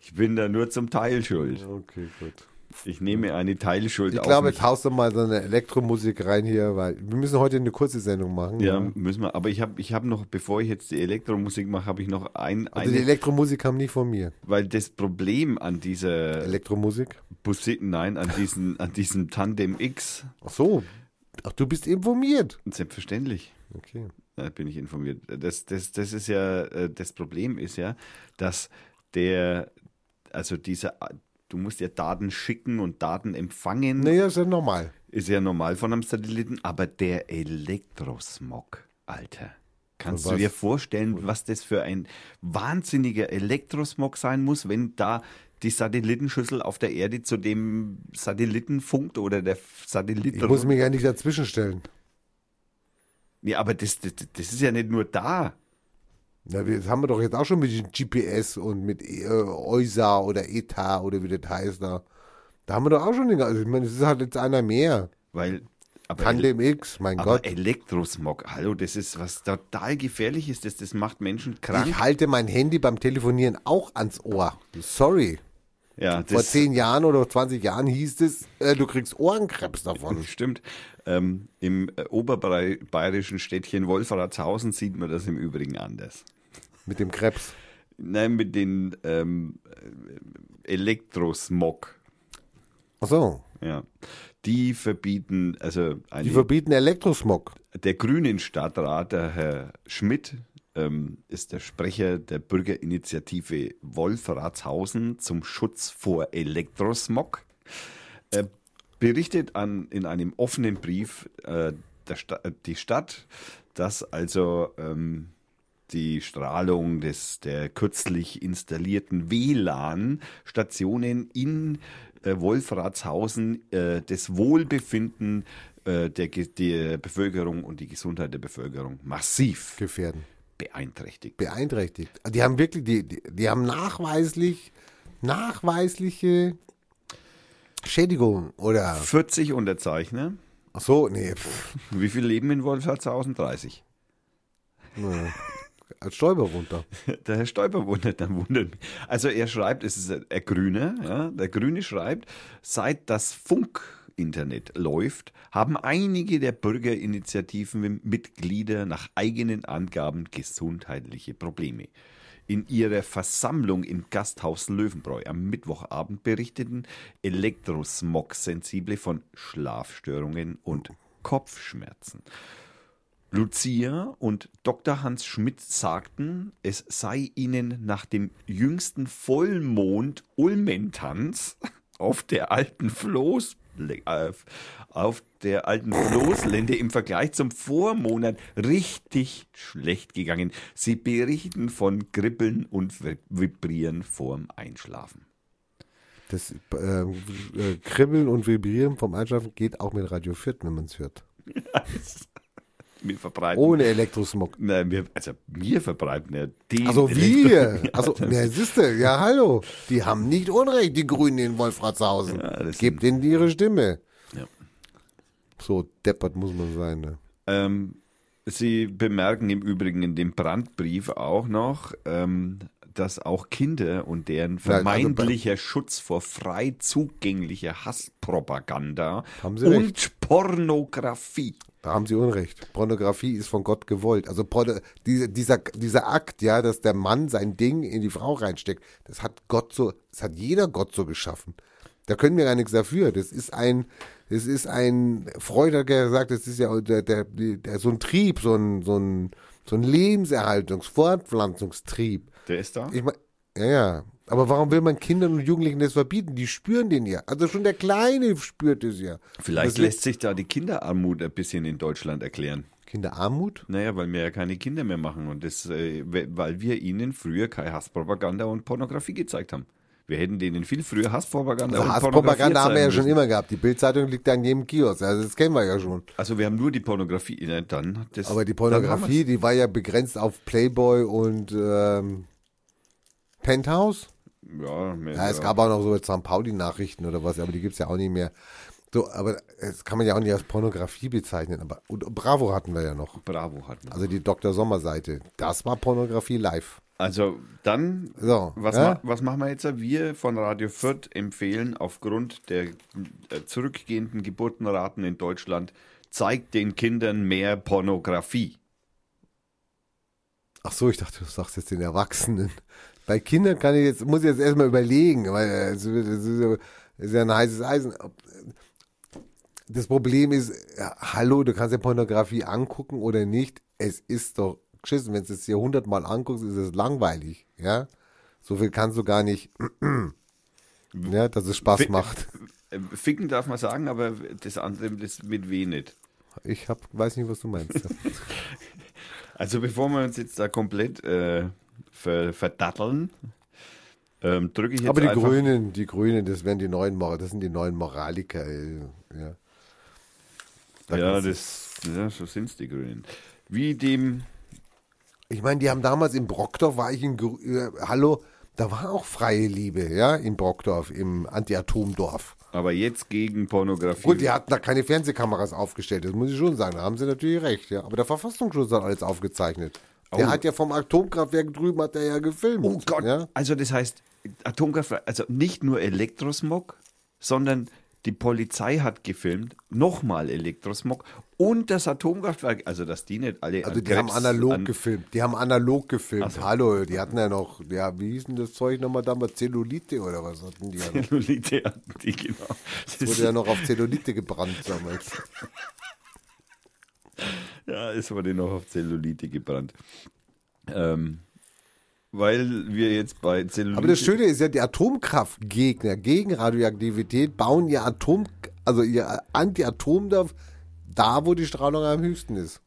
Ich bin da nur zum Teil schuld. Okay, gut. Ich nehme eine Teilschuld Ich auf glaube, mich. jetzt haust du mal so eine Elektromusik rein hier, weil wir müssen heute eine kurze Sendung machen. Ja, müssen wir. Aber ich habe ich hab noch, bevor ich jetzt die Elektromusik mache, habe ich noch ein, Also die eine, Elektromusik kam nicht von mir. weil das Problem an dieser Elektromusik? Busi nein, an diesen, an diesem Tandem X, Ach so. Ach, du bist informiert. selbstverständlich. Okay. Da bin ich informiert. Das, das, das ist ja, äh, das Problem ist ja, dass der, also dieser, du musst ja Daten schicken und Daten empfangen, Naja, ist ja normal. ist ja normal von einem Satelliten, aber der Elektrosmog, Alter. Kannst du dir vorstellen, was das für ein wahnsinniger Elektrosmog sein muss, wenn da die Satellitenschüssel auf der Erde zu dem Satelliten funkt oder der Satellit. Ich muss mich ja nicht dazwischen stellen. ja, aber das, das, das ist ja nicht nur da. Na, das haben wir doch jetzt auch schon mit dem GPS und mit äh, EUSA oder ETA oder wie das heißt da. Da haben wir doch auch schon den, also ich meine, es ist halt jetzt einer mehr. Weil, aber, Tandem X, mein aber Gott. Elektrosmog, hallo, das ist was total gefährlich ist. Das, das macht Menschen krank. Ich halte mein Handy beim Telefonieren auch ans Ohr. Sorry. ja, Vor zehn Jahren oder 20 Jahren hieß es, äh, du kriegst Ohrenkrebs davon. Stimmt. Ähm, Im äh, oberbayerischen Städtchen Wolfratshausen sieht man das im Übrigen anders. Mit dem Krebs. Nein, mit den ähm, äh, Elektrosmog. Ach so. Ja. Die verbieten, also Die eine, verbieten Elektrosmog. der Grünen Stadtrat, der Herr Schmidt, ähm, ist der Sprecher der Bürgerinitiative Wolfratshausen zum Schutz vor Elektrosmog. Er berichtet an, in einem offenen Brief äh, Sta die Stadt, dass also ähm, die Strahlung des, der kürzlich installierten WLAN-Stationen in äh, Wolfratshausen äh, das Wohlbefinden äh, der, der Bevölkerung und die Gesundheit der Bevölkerung massiv Gefährden. beeinträchtigt. Beeinträchtigt. Die haben wirklich, die, die, die haben nachweislich, nachweisliche Schädigung oder. 40 Unterzeichner. Ach so, nee. Wie viel leben in Wolfratshausen? 30. nee. Als Stäuber runter. Der Herr Stoiber wundert, dann wundert mich. Also er schreibt, es ist der Grüne, ja, der Grüne schreibt, seit das Funkinternet läuft, haben einige der Bürgerinitiativen Mitglieder nach eigenen Angaben gesundheitliche Probleme. In ihrer Versammlung im Gasthaus Löwenbräu am Mittwochabend berichteten Elektrosmog-Sensible von Schlafstörungen und Kopfschmerzen. Lucia und Dr. Hans Schmidt sagten, es sei ihnen nach dem jüngsten Vollmond Ulmentanz auf der alten Floß auf der alten Floßlände im Vergleich zum Vormonat richtig schlecht gegangen. Sie berichten von Kribbeln und Vibrieren vorm Einschlafen. Das äh, äh, Kribbeln und Vibrieren vom Einschlafen geht auch mit Radio Fürth, wenn man es hört. Wir verbreiten. Ohne Elektrosmog. Nein, wir, also wir verbreiten ja den. Also wir. Also, ja, siehste, ja, hallo. Die haben nicht Unrecht, die Grünen in Wolfratshausen. Ja, Gebt ihnen ihre Stimme. Ja. So deppert muss man sein. Ne? Ähm, Sie bemerken im Übrigen in dem Brandbrief auch noch, ähm, dass auch Kinder und deren also vermeintlicher Schutz vor frei zugänglicher Hasspropaganda und. Pornografie. Da haben Sie Unrecht. Pornografie ist von Gott gewollt. Also diese, dieser, dieser Akt, ja, dass der Mann sein Ding in die Frau reinsteckt, das hat Gott so, das hat jeder Gott so geschaffen. Da können wir gar nichts dafür. Das ist ein, das ist ein, Freud hat ja gesagt, das ist ja der, der, der, so ein Trieb, so ein, so ein, so ein Lebenserhaltungs-, Fortpflanzungstrieb. Der ist da? Ich mein, ja, ja. Aber warum will man Kindern und Jugendlichen das verbieten? Die spüren den ja. Also schon der Kleine spürt es ja. Vielleicht das lässt sich da die Kinderarmut ein bisschen in Deutschland erklären. Kinderarmut? Naja, weil wir ja keine Kinder mehr machen und das, äh, weil wir ihnen früher keine Hasspropaganda und Pornografie gezeigt haben. Wir hätten denen viel früher Hasspropaganda Also und Hasspropaganda haben wir ja schon immer gehabt. Die Bildzeitung liegt da in jedem Kiosk. Also das kennen wir ja schon. Also wir haben nur die Pornografie, ja, dann das. Aber die Pornografie, die war ja begrenzt auf Playboy und ähm, Penthouse. Ja, mehr, Ja, es gab auch noch so St. Pauli-Nachrichten oder was, aber die gibt's ja auch nicht mehr. So, aber das kann man ja auch nicht als Pornografie bezeichnen. Aber und Bravo hatten wir ja noch. Bravo hatten. wir. Also die Dr. Sommer-Seite. Das war Pornografie live. Also dann, So, was, ja? ma was machen wir jetzt? Wir von Radio Fürth empfehlen aufgrund der äh, zurückgehenden Geburtenraten in Deutschland, zeigt den Kindern mehr Pornografie. Ach so, ich dachte, du sagst jetzt den Erwachsenen. Bei Kindern kann ich jetzt, muss ich jetzt erstmal überlegen, weil äh, es ist, ja- ein heißes Eisen. Das Problem ist, ja, hallo, du kannst ja Pornografie angucken oder nicht. Es ist doch geschissen, wenn du es dir hundertmal anguckst, ist es langweilig, ja. So viel kannst du gar nicht, ja, dass es Spaß Fi- macht. Äh, Ficken darf man sagen, aber das andere, das mit W nicht. Ich hab, weiß nicht, was du meinst. Also bevor wir uns jetzt da komplett äh, ver verdatteln, ähm, drücke ich jetzt Aber die einfach... Grünen, die Grünen, das werden die neuen, Mor- das sind die neuen Moraliker, ja. Da Ja, das, ja, so sind's die Grünen. Wie dem, Ich meine, die haben damals in Brockdorf, war ich in, äh, hallo, da war auch freie Liebe, ja, in Brockdorf, im Anti-Atom-Dorf. aber jetzt gegen Pornografie. Gut, die hatten da keine Fernsehkameras aufgestellt, das muss ich schon sagen, da haben sie natürlich recht, ja. Aber der Verfassungsschutz hat alles aufgezeichnet. Der Oh. hat ja vom Atomkraftwerk drüben, hat er ja gefilmt. Oh Gott, Ja? also das heißt, Atomkraft, also nicht nur Elektrosmog, sondern die Polizei hat gefilmt, nochmal Elektrosmog und das Atomkraftwerk, also dass die nicht alle Also die haben Krebs- analog an, gefilmt, die haben analog gefilmt. Ach so. Hallo, die hatten ja noch, ja, wie hieß denn das Zeug nochmal damals? Zellulite oder was hatten die? Zellulite hatten die, genau. Das Wurde ja noch auf Zellulite gebrannt damals. Ja, es wurde noch auf Zellulite gebrannt. Ähm, weil wir jetzt bei Zellulite. Aber das Schöne ist ja, die Atomkraftgegner gegen Radioaktivität bauen ihr Atom, also ihr Anti-Atomdorf da, wo die Strahlung am höchsten ist.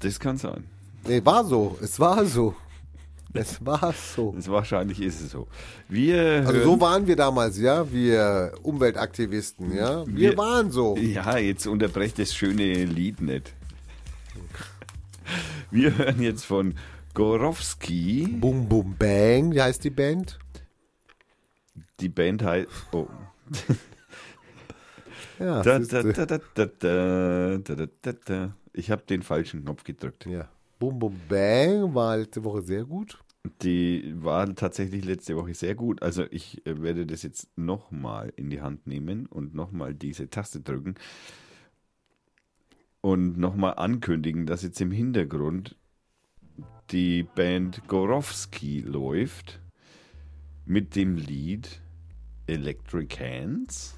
Das kann sein. Nee, war so. Es war so. Es war so. Das wahrscheinlich ist es so. Wir Also so waren wir damals, ja, wir Umweltaktivisten, ja. Wir, Wir- waren so. Ja, jetzt unterbrecht das schöne Lied nicht. Wir hören jetzt von Gorowski. Bum Bum Bang, wie heißt die Band? Die Band heißt. Oh. Ja, Da, da, da. Ich habe den falschen Knopf gedrückt. ja. Bum Bum Bang war letzte Woche sehr gut. Die war tatsächlich letzte Woche sehr gut. Also ich äh, werde das jetzt nochmal in die Hand nehmen und nochmal diese Taste drücken und nochmal ankündigen, dass jetzt im Hintergrund die Band Gorowski läuft mit dem Lied Electric Hands.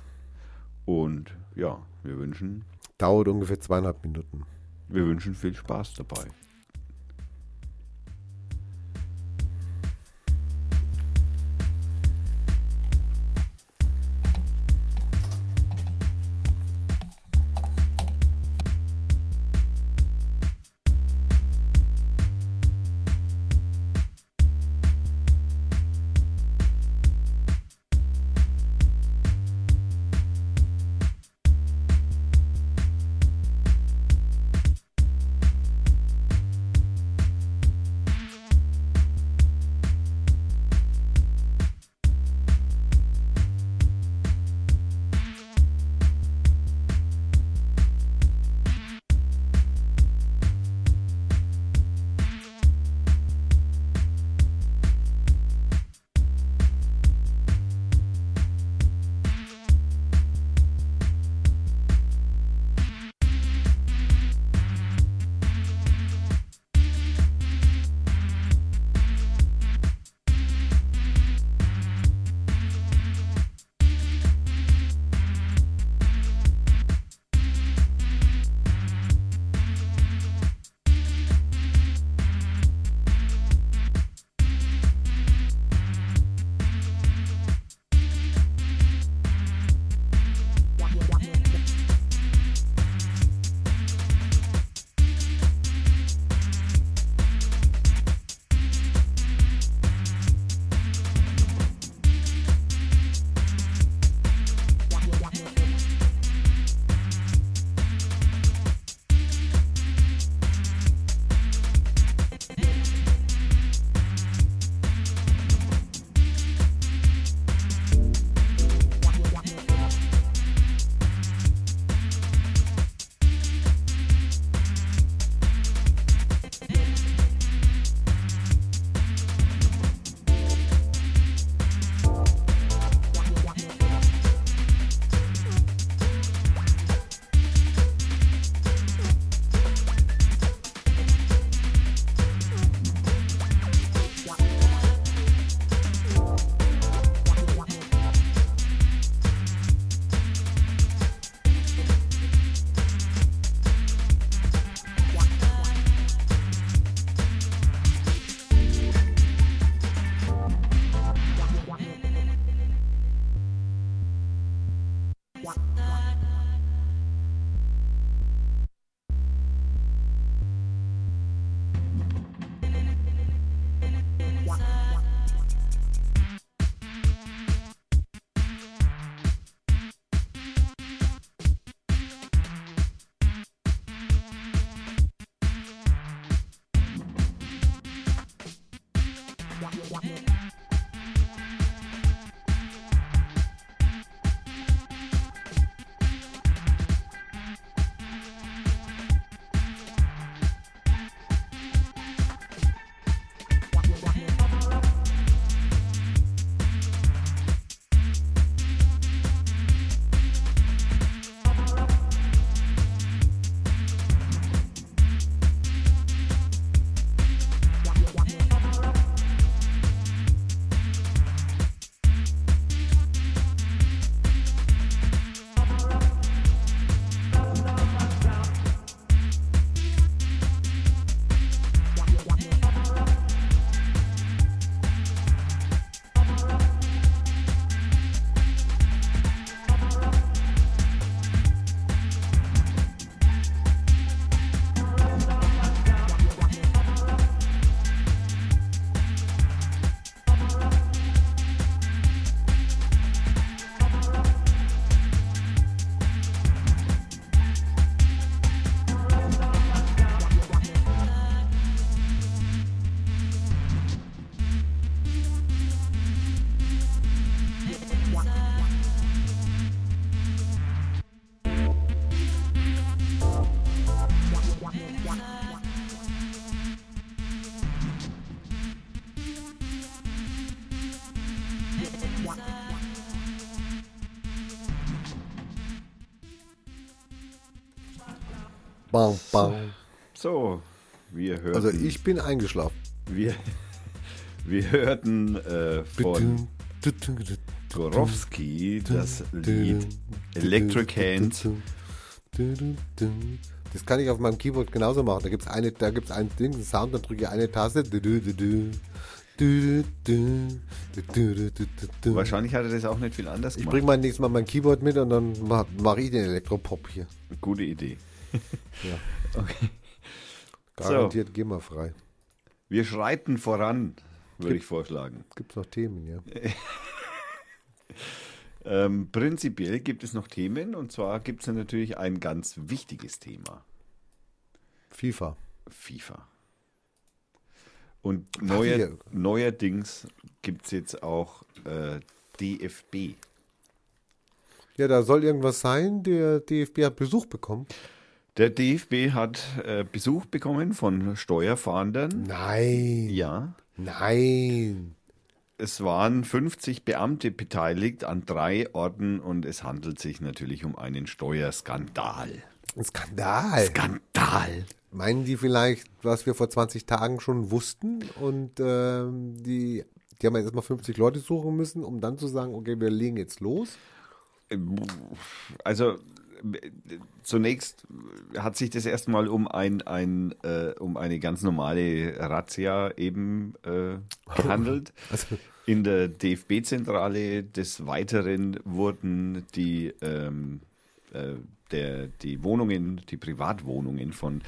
Und ja, wir wünschen, Dauert ungefähr zweieinhalb Minuten. wir wünschen viel Spaß dabei. Bam, bam. So, wir hörten. Also ich bin eingeschlafen. wir, wir hörten äh, von Gorowski das Lied Electric Hands. Das kann ich auf meinem Keyboard genauso machen. Da gibt es eine, da gibt's ein Ding, einen Sound, dann drücke ich eine Taste. Wahrscheinlich hat er das auch nicht viel anders Ich gemacht. bringe mal nächstes Mal mein Keyboard mit und dann mache mach ich den Elektropop hier. Gute Idee. Ja. Okay. Garantiert GEMA-frei. Wir schreiten voran, würde ich vorschlagen. Gibt es noch Themen, ja? Ähm, prinzipiell gibt es noch Themen und zwar gibt es natürlich ein ganz wichtiges Thema. FIFA. FIFA. Und neuer, hier. neuerdings gibt es jetzt auch äh, DFB. Ja, da soll irgendwas sein. Der DFB hat Besuch bekommen. Der DFB hat äh, Besuch bekommen von Steuerfahndern. Nein. Ja. Nein. Es waren 50 Beamte beteiligt an drei Orten und es handelt sich natürlich um einen Steuerskandal. Ein Skandal. Skandal! Meinen die vielleicht, was wir vor 20 Tagen schon wussten und ähm, die, die haben jetzt erstmal 50 Leute suchen müssen, um dann zu sagen, okay, wir legen jetzt los. Also zunächst hat sich das erstmal um ein, ein äh, um eine ganz normale Razzia eben äh, gehandelt. Also, In der DFB-Zentrale des Weiteren wurden die, ähm, äh, der, die Wohnungen, die Privatwohnungen von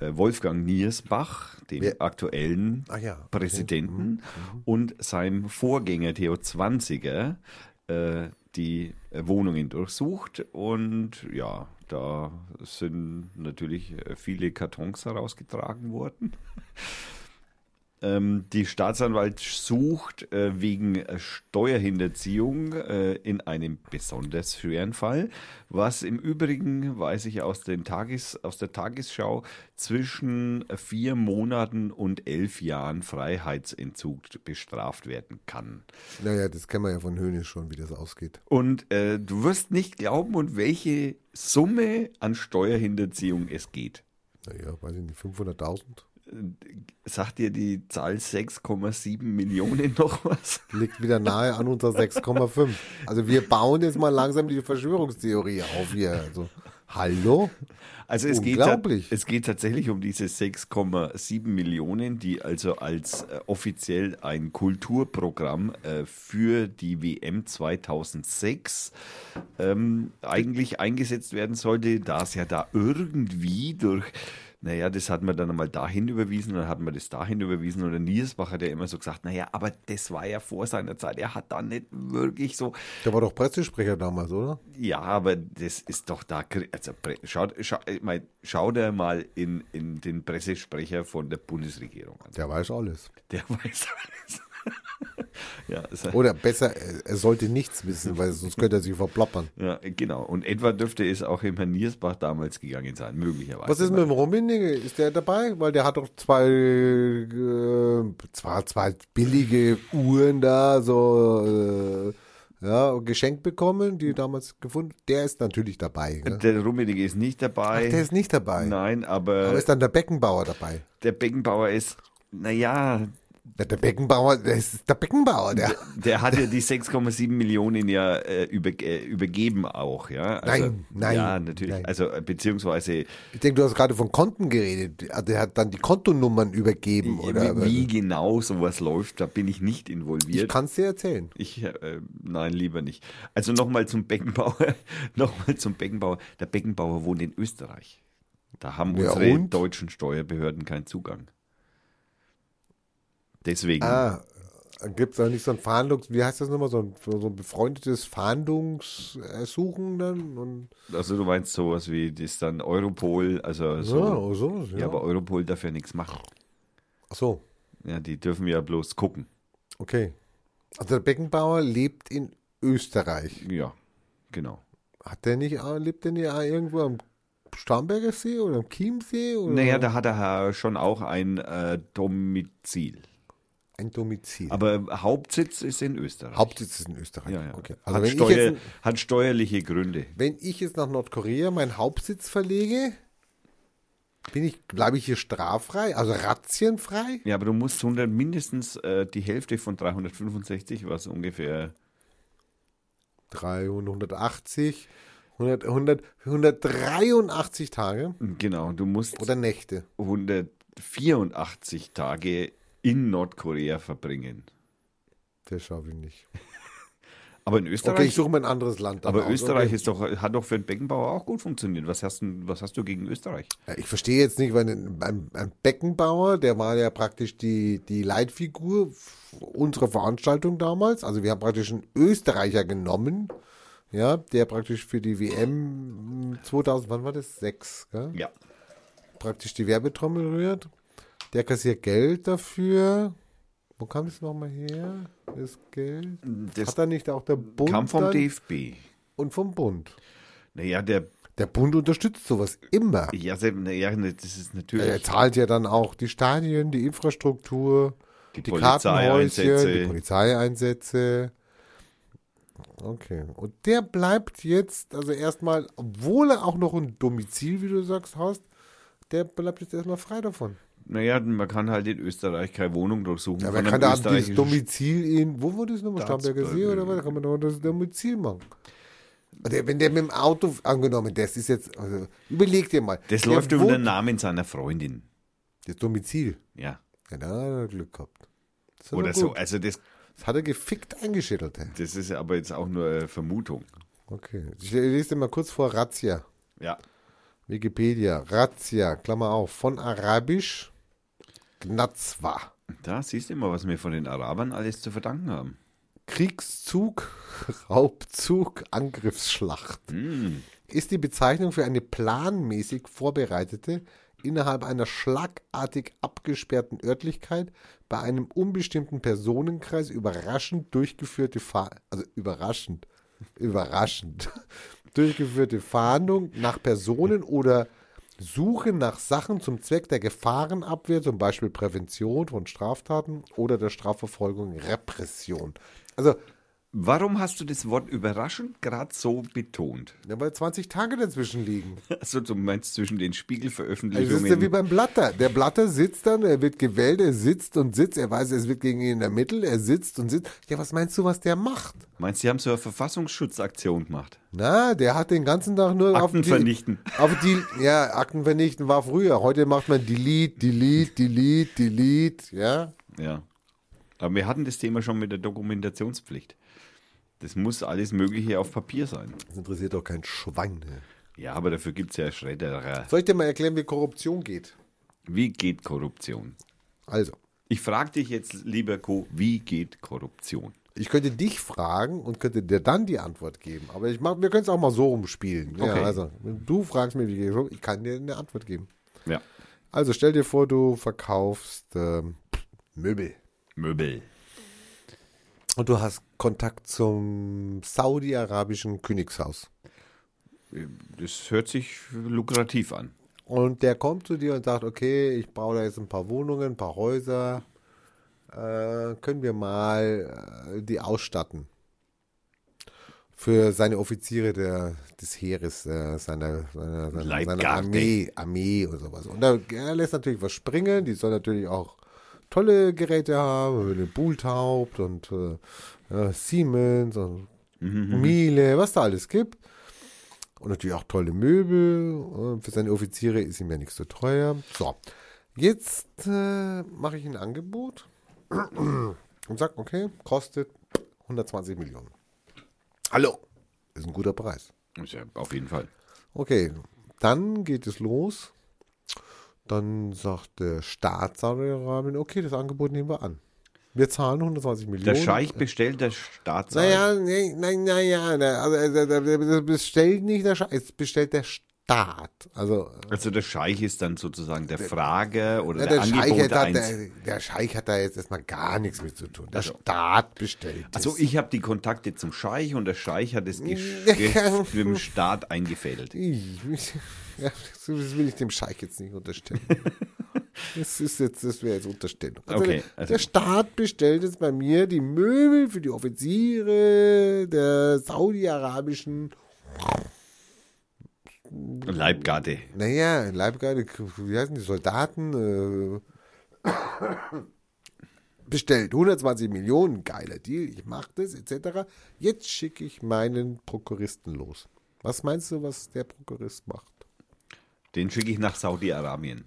äh, Wolfgang Niersbach, dem Wer- aktuellen Ah ja, okay. Präsidenten, und seinem Vorgänger Theo Zwanziger äh, die äh, Wohnungen durchsucht. Und ja, da sind natürlich äh, viele Kartons herausgetragen worden. Ähm, die Staatsanwalt sucht äh, wegen Steuerhinterziehung äh, in einem besonders schweren Fall, was im Übrigen, weiß ich aus, den Tages, aus der Tagesschau, zwischen vier Monaten und elf Jahren Freiheitsentzug bestraft werden kann. naja, das kennen wir ja von Höhne schon, wie das ausgeht. Und äh, du wirst nicht glauben, um welche Summe an Steuerhinterziehung es geht. Naja, weiß ich nicht, 500.000? Sagt dir die Zahl 6,7 Millionen noch was? Liegt wieder nahe an unserer 6,5. Also wir bauen jetzt mal langsam die Verschwörungstheorie auf hier. Also, hallo? Also es geht, es geht tatsächlich um diese 6,7 Millionen, die also als äh, offiziell ein Kulturprogramm äh, für die WM 2006 ähm, eigentlich eingesetzt werden sollte, da es ja da irgendwie durch naja, das hat man dann einmal dahin überwiesen, dann hat man das dahin überwiesen und der Niersbach hat ja immer so gesagt, naja, aber das war ja vor seiner Zeit, er hat da nicht wirklich so, Der war doch Pressesprecher damals, oder? ja, aber das ist doch da. Also, schau, mein, schau dir mal in, in den Pressesprecher von der Bundesregierung an. Der weiß alles. Der weiß alles. ja, es- Oder besser, er er sollte nichts wissen, weil sonst könnte er sich verploppern. ja, genau. Und etwa dürfte es auch im Herrn Niersbach damals gegangen sein, möglicherweise. Was ist mit dem Rummenigge? Ist der dabei? Weil der hat doch zwei, äh, zwar zwei billige Uhren da, so, äh, ja, geschenkt bekommen, die damals gefunden. Der ist natürlich dabei. Ne? Der Rummenigge ist nicht dabei. Ach, der ist nicht dabei. Nein, aber, Aber ist dann der Beckenbauer dabei? der Beckenbauer ist, naja, Der, der Beckenbauer, der ist der Beckenbauer, der. Der hat ja die 6,7 Millionen ja äh, über, äh, übergeben auch, ja. Also, Nein, nein, Ja, natürlich. nein. Also äh, beziehungsweise Ich denke, du hast gerade von Konten geredet. Also Der hat dann die Kontonummern übergeben, oder? wie, wie genau sowas läuft, da bin ich nicht ich involviert. kann es dir erzählen. Ich, äh, nein, lieber nicht. Also nochmal zum Beckenbauer. nochmal zum Beckenbauer. Der Beckenbauer wohnt in Österreich. Da haben Ja, unsere und? deutschen Steuerbehörden keinen Zugang. Deswegen. Ah, gibt es da nicht so ein Fahndungs-, wie heißt das nochmal, so ein, so ein befreundetes Fahndungsersuchen dann? Und, Also du meinst sowas wie das dann Europol, also so. ja, so, ja. Ja, aber Europol darf ja nichts machen. Ach so, Ja, die dürfen ja bloß gucken. okay. Also der Beckenbauer lebt in Österreich. Ja, genau. Hat der nicht, lebt der nicht irgendwo am Starnberger See oder am Chiemsee? Oder Naja, da hat er schon auch ein äh, Domizil. Ein Domizil. Aber Hauptsitz ist in Österreich. Hauptsitz ist in Österreich. ja, ja. Okay. Also hat, Steuer, jetzt, hat steuerliche Gründe. wenn ich jetzt nach Nordkorea meinen Hauptsitz verlege, Bin ich, bleibe ich hier straffrei, also razzienfrei? Ja, aber du musst 100, mindestens äh, die Hälfte von 365, was ungefähr 380, 100, 100, 183 Tage Genau, du musst oder Nächte. 184 Tage in Nordkorea verbringen. Das schaffe ich nicht. Aber in Okay, ich Österreich, suche mir ein anderes Land. aber aus. Österreich Okay. ist doch, hat doch für den Beckenbauer auch gut funktioniert. Was hast, denn, was hast du gegen Österreich? Ich verstehe jetzt nicht, weil ein, ein, Beckenbauer, der war ja praktisch die, die Leitfigur unserer Veranstaltung damals. Also wir haben praktisch einen Österreicher genommen, ja, der praktisch für die WM 2000, wann war das? Sechs, gell? Ja. praktisch die Werbetrommel rührt. Der kassiert Geld dafür. Wo kam das nochmal her? Das Geld? Das Hat da nicht auch der Bund kam vom dann? DFB. und vom Bund? Naja, der, Der Bund unterstützt sowas immer. ja, naja, ne, das ist natürlich Er zahlt ja dann auch die Stadien, die Infrastruktur, die, die. Kartenhäuschen, die Polizeieinsätze. Okay. Und der bleibt jetzt, also erstmal, obwohl er auch noch ein Domizil, wie du sagst, hast, der bleibt jetzt erstmal frei davon. Naja, man kann halt in Österreich keine Wohnung durchsuchen. Ja, man kann da das Domizil in, wo war das nochmal? Starnberger See oder was? Da kann man doch das Domizil machen. Der, wenn der mit dem Auto angenommen, das ist jetzt, also, überleg dir mal. Das der läuft unter wohnt- Namen seiner Freundin. Das Domizil. Ja. Ja, da hat er Glück gehabt. Oder so. Also das, Das hat er gefickt eingeschüttelt. ey. das ist aber jetzt auch nur eine Vermutung. Okay. Ich lese dir mal kurz vor Razzia. Ja. Wikipedia. Razzia, Klammer auf, von Arabisch Gnazwa. Da siehst du mal, was wir von den Arabern alles zu verdanken haben. Kriegszug, Raubzug, Angriffsschlacht. Hm. Ist die Bezeichnung für eine planmäßig vorbereitete, innerhalb einer schlagartig abgesperrten Örtlichkeit bei einem unbestimmten Personenkreis überraschend durchgeführte Fa also überraschend, überraschend durchgeführte Fahndung nach Personen oder Suche nach Sachen zum Zweck der Gefahrenabwehr, zum Beispiel Prävention von Straftaten oder der Strafverfolgung, Repression. Also, Warum hast du das Wort überraschend gerade so betont? ja, weil 20 Tage dazwischen liegen. Also du meinst zwischen den Also Spiegelveröffentlichungen. das ist ja wie beim Blatter. Der Blatter sitzt dann, er wird gewählt, er sitzt und sitzt, er weiß, es wird gegen ihn ermittelt, er sitzt und sitzt. Ja, was meinst du, was der macht? meinst du, die haben so eine Verfassungsschutzaktion gemacht? Na, der hat den ganzen Tag nur auf Akten die, vernichten. Auf die, ja, Akten vernichten war früher. Heute macht man Delete, Delete, Delete, Delete, ja. Ja. Aber wir hatten das Thema schon mit der Dokumentationspflicht. Das muss alles Mögliche auf Papier sein. Das interessiert doch kein Schwein. ne? Ja, aber dafür gibt es ja Schredderer. Soll ich dir mal erklären, wie Korruption geht? Wie geht Korruption? Also, Ich frage dich jetzt, lieber Co., wie geht Korruption? ich könnte dich fragen und könnte dir dann die Antwort geben. Aber ich mach, wir können es auch mal so rumspielen. Ja, Okay. also, wenn du fragst mir, wie geht es, ich kann dir eine Antwort geben. Ja. Also stell dir vor, du verkaufst ähm, Möbel Möbel. und du hast Kontakt zum saudi-arabischen Königshaus. Das hört sich lukrativ an. Und der kommt zu dir und sagt, okay, ich brauche da jetzt ein paar Wohnungen, ein paar Häuser. Äh, können wir mal äh, die ausstatten? Für seine Offiziere der, des Heeres, äh, seiner, seiner, seiner, seiner. Armee, Armee und sowas. Und da, er lässt natürlich was springen. Die soll natürlich auch tolle Geräte haben, eine Buhltaubt und äh, äh, Siemens und Miele, was da alles gibt. Und natürlich auch tolle Möbel. Und für seine Offiziere ist ihm ja nichts zu teuer. So, jetzt äh, mache ich ein Angebot und sage, okay, kostet 120 Millionen. Hallo, ist ein guter Preis. Ist ja auf jeden Fall. Okay, dann geht es los. Dann sagt der Staat Saudi-Arabien, okay, das Angebot nehmen wir an. Wir zahlen 120 Millionen. Der Scheich bestellt der Staatssaal. Naja, nee, nein, naja, na, also, also, das bestellt nicht der Staat, es bestellt der Staat. Also, Also der Scheich ist dann sozusagen der Frager oder ja, der, der, Scheich Angebot hat da, der, der Scheich hat da jetzt erstmal gar nichts mit zu tun. Der Also- Staat bestellt es. Also ich habe die Kontakte zum Scheich und der Scheich hat das Geschäft mit dem Staat eingefädelt. Ich, ja, das will ich dem Scheich jetzt nicht unterstellen. Das ist jetzt, das wäre jetzt Unterstellung. Also Okay, der, also- der Staat bestellt jetzt bei mir die Möbel für die Offiziere der saudi-arabischen Leibgarde. naja, Leibgarde, wie heißen die Soldaten? Äh, bestellt 120 Millionen, geiler Deal, ich mach das, etc. Jetzt schicke ich meinen Prokuristen los. Was meinst du, was der Prokurist macht? Den schicke ich nach Saudi-Arabien.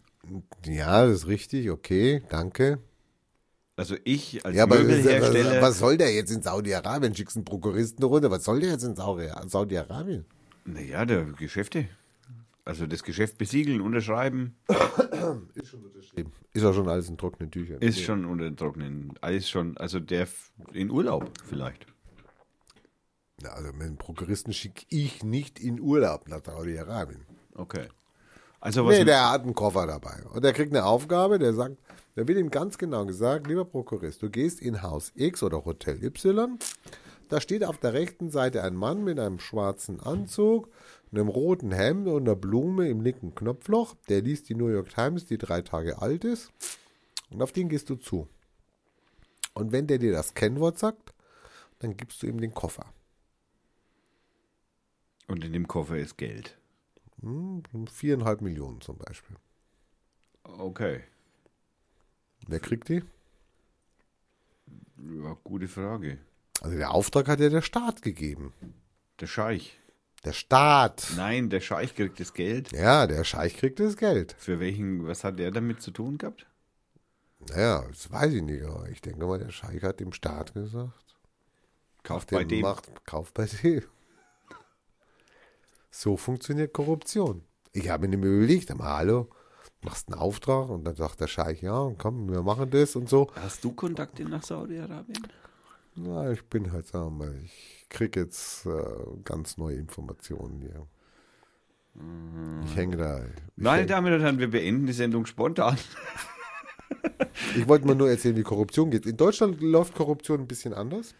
Ja, das ist richtig, okay, danke. Also ich als Ja, aber Möbelhersteller. was soll der jetzt in Saudi-Arabien? Schickst einen Prokuristen runter, was soll der jetzt in Saudi- Saudi-Arabien? Naja, der Geschäfte. Also das Geschäft besiegeln, unterschreiben, Ist schon unterschrieben. Ist auch schon alles in trockenen Tüchern. ist schon unter den Trocknen. Alles schon, also der in Urlaub vielleicht. Ja, also mit dem Prokuristen schicke ich nicht in Urlaub nach Saudi-Arabien. Okay. Also was Nee, der hat einen Koffer dabei. Und der kriegt eine Aufgabe, der sagt, der wird ihm ganz genau gesagt, lieber Prokurist, du gehst in Haus X oder Hotel Y. Da steht auf der rechten Seite ein Mann mit einem schwarzen Anzug, einem roten Hemd und einer Blume im linken Knopfloch. Der liest die New York Times, die drei Tage alt ist. Und auf den gehst du zu. Und wenn der dir das Kennwort sagt, dann gibst du ihm den Koffer. und in dem Koffer ist Geld. Hm, viereinhalb Millionen zum Beispiel. Okay. Wer kriegt die? Ja, gute Frage. Also der Auftrag hat ja der Staat gegeben. Der Scheich. Der Staat. Nein, der Scheich kriegt das Geld. Ja, der Scheich kriegt das Geld. Für welchen, was hat der damit zu tun gehabt? Naja, das weiß ich nicht, aber ich denke mal, der Scheich hat dem Staat gesagt, Kauft bei dem. macht, kauf bei dem. So funktioniert Korruption. Ich habe mir überlegt, aber hallo, machst einen Auftrag und dann sagt der Scheich, ja, komm, wir machen das und so. Hast du Kontakte nach Saudi-Arabien? Na, ich bin halt, sagen wir mal, ich kriege jetzt äh, ganz neue Informationen hier. Ich hänge da. Ich, Meine häng, Damen und Herren, wir beenden die Sendung spontan. ich wollte mal nur erzählen, wie Korruption geht. In Deutschland läuft Korruption ein bisschen anders.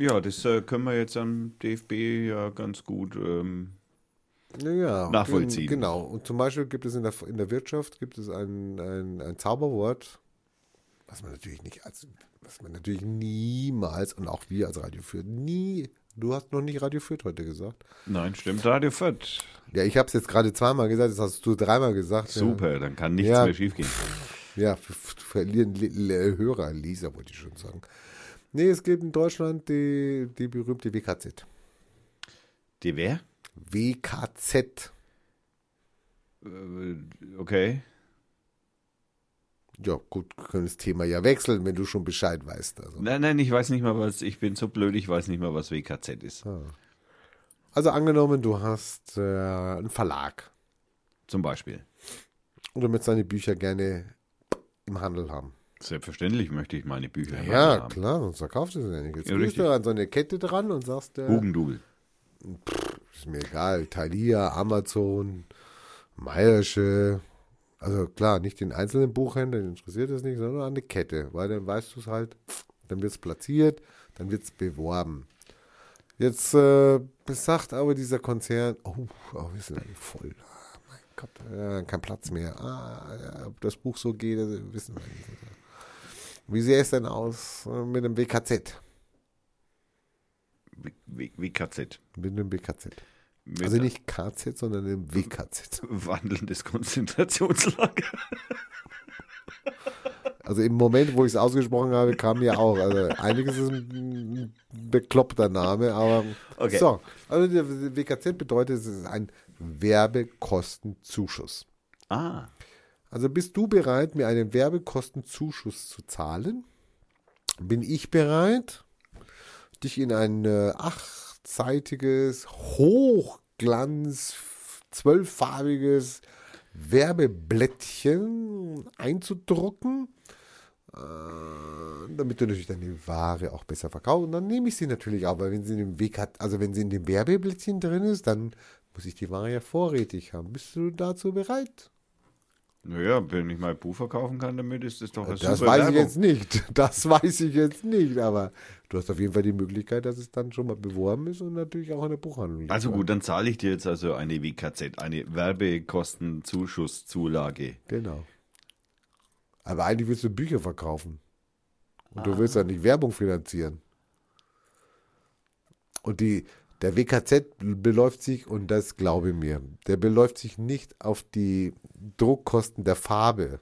Ja, das äh, können wir jetzt am DFB ja ganz gut. Ähm, Ja, Nachvollziehen. gen- Genau. Und zum Beispiel gibt es in der, in der Wirtschaft gibt es ein, ein, ein Zauberwort, was man natürlich nicht als, was man natürlich niemals und auch wir als Radio Fürth nie, du hast noch nicht Radio Fürth heute gesagt. nein, stimmt, Radio Fürth. Ja, ich habe es jetzt gerade zweimal gesagt, das hast du dreimal gesagt. Super, dann kann nichts Ja. mehr schiefgehen. Ja, verlieren Hörer, Leser wollte ich schon sagen. Nee, es gibt in Deutschland die, die berühmte WKZ. Die wer? WKZ. Äh, okay. Ja, gut, wir können das Thema ja wechseln, wenn du schon Bescheid weißt. Also. Nein, nein, ich weiß nicht mal, was. Ich bin so blöd, ich weiß nicht mal, was WKZ ist. Also angenommen, du hast äh, einen Verlag Zum Beispiel. und du möchtest deine Bücher gerne im Handel haben. Selbstverständlich möchte ich meine Bücher Handel Ja, haben. klar, sonst verkaufst du sie ja nicht. Jetzt Ja, gehst du an so eine Kette dran und sagst, äh, Hugendubel. ist mir egal, Thalia, Amazon, Meiersche. Also klar, nicht den einzelnen Buchhändler, den interessiert das nicht, sondern an die Kette, weil dann weißt du es halt, dann wird es platziert, dann wird es beworben. Jetzt äh, sagt aber dieser Konzern, oh, oh wir sind voll. Ah, mein Gott, äh, kein Platz mehr. Ah, ja, ob das Buch so geht, das wissen wir nicht. Wie sähe es denn aus äh, mit dem WKZ? WKZ. Mit dem WKZ. Also nicht KZ, sondern dem WKZ. wandelndes Konzentrationslager. Also im Moment, wo ich es ausgesprochen habe, kam mir auch. Also einiges ist ein bekloppter Name, aber Okay. so. Also der WKZ bedeutet, es ist ein Werbekostenzuschuss. Ah, Also bist du bereit, mir einen Werbekostenzuschuss zu zahlen? Bin ich bereit, dich in ein äh, achtseitiges, hochglanz, zwölffarbiges Werbeblättchen einzudrucken, äh, damit du natürlich deine Ware auch besser verkaufst. Und dann nehme ich sie natürlich auch, weil wenn sie in dem Weg hat, also wenn sie in dem Werbeblättchen drin ist, dann muss ich die Ware ja vorrätig haben. Bist du dazu bereit? Naja, wenn ich mein Buch verkaufen kann damit, ist das doch eine Das super weiß Werbung. ich jetzt nicht. Das weiß ich jetzt nicht. Aber du hast auf jeden Fall die Möglichkeit, dass es dann schon mal beworben ist und natürlich auch in der Buchhandlung. liegt. Also gut, dann zahle ich dir jetzt also eine WKZ, eine Werbekostenzuschusszulage. Genau. Aber eigentlich willst du Bücher verkaufen. Und Ah. du willst ja nicht Werbung finanzieren. Und die, Der WKZ beläuft sich, und das glaube mir, der beläuft sich nicht auf die Druckkosten der Farbe.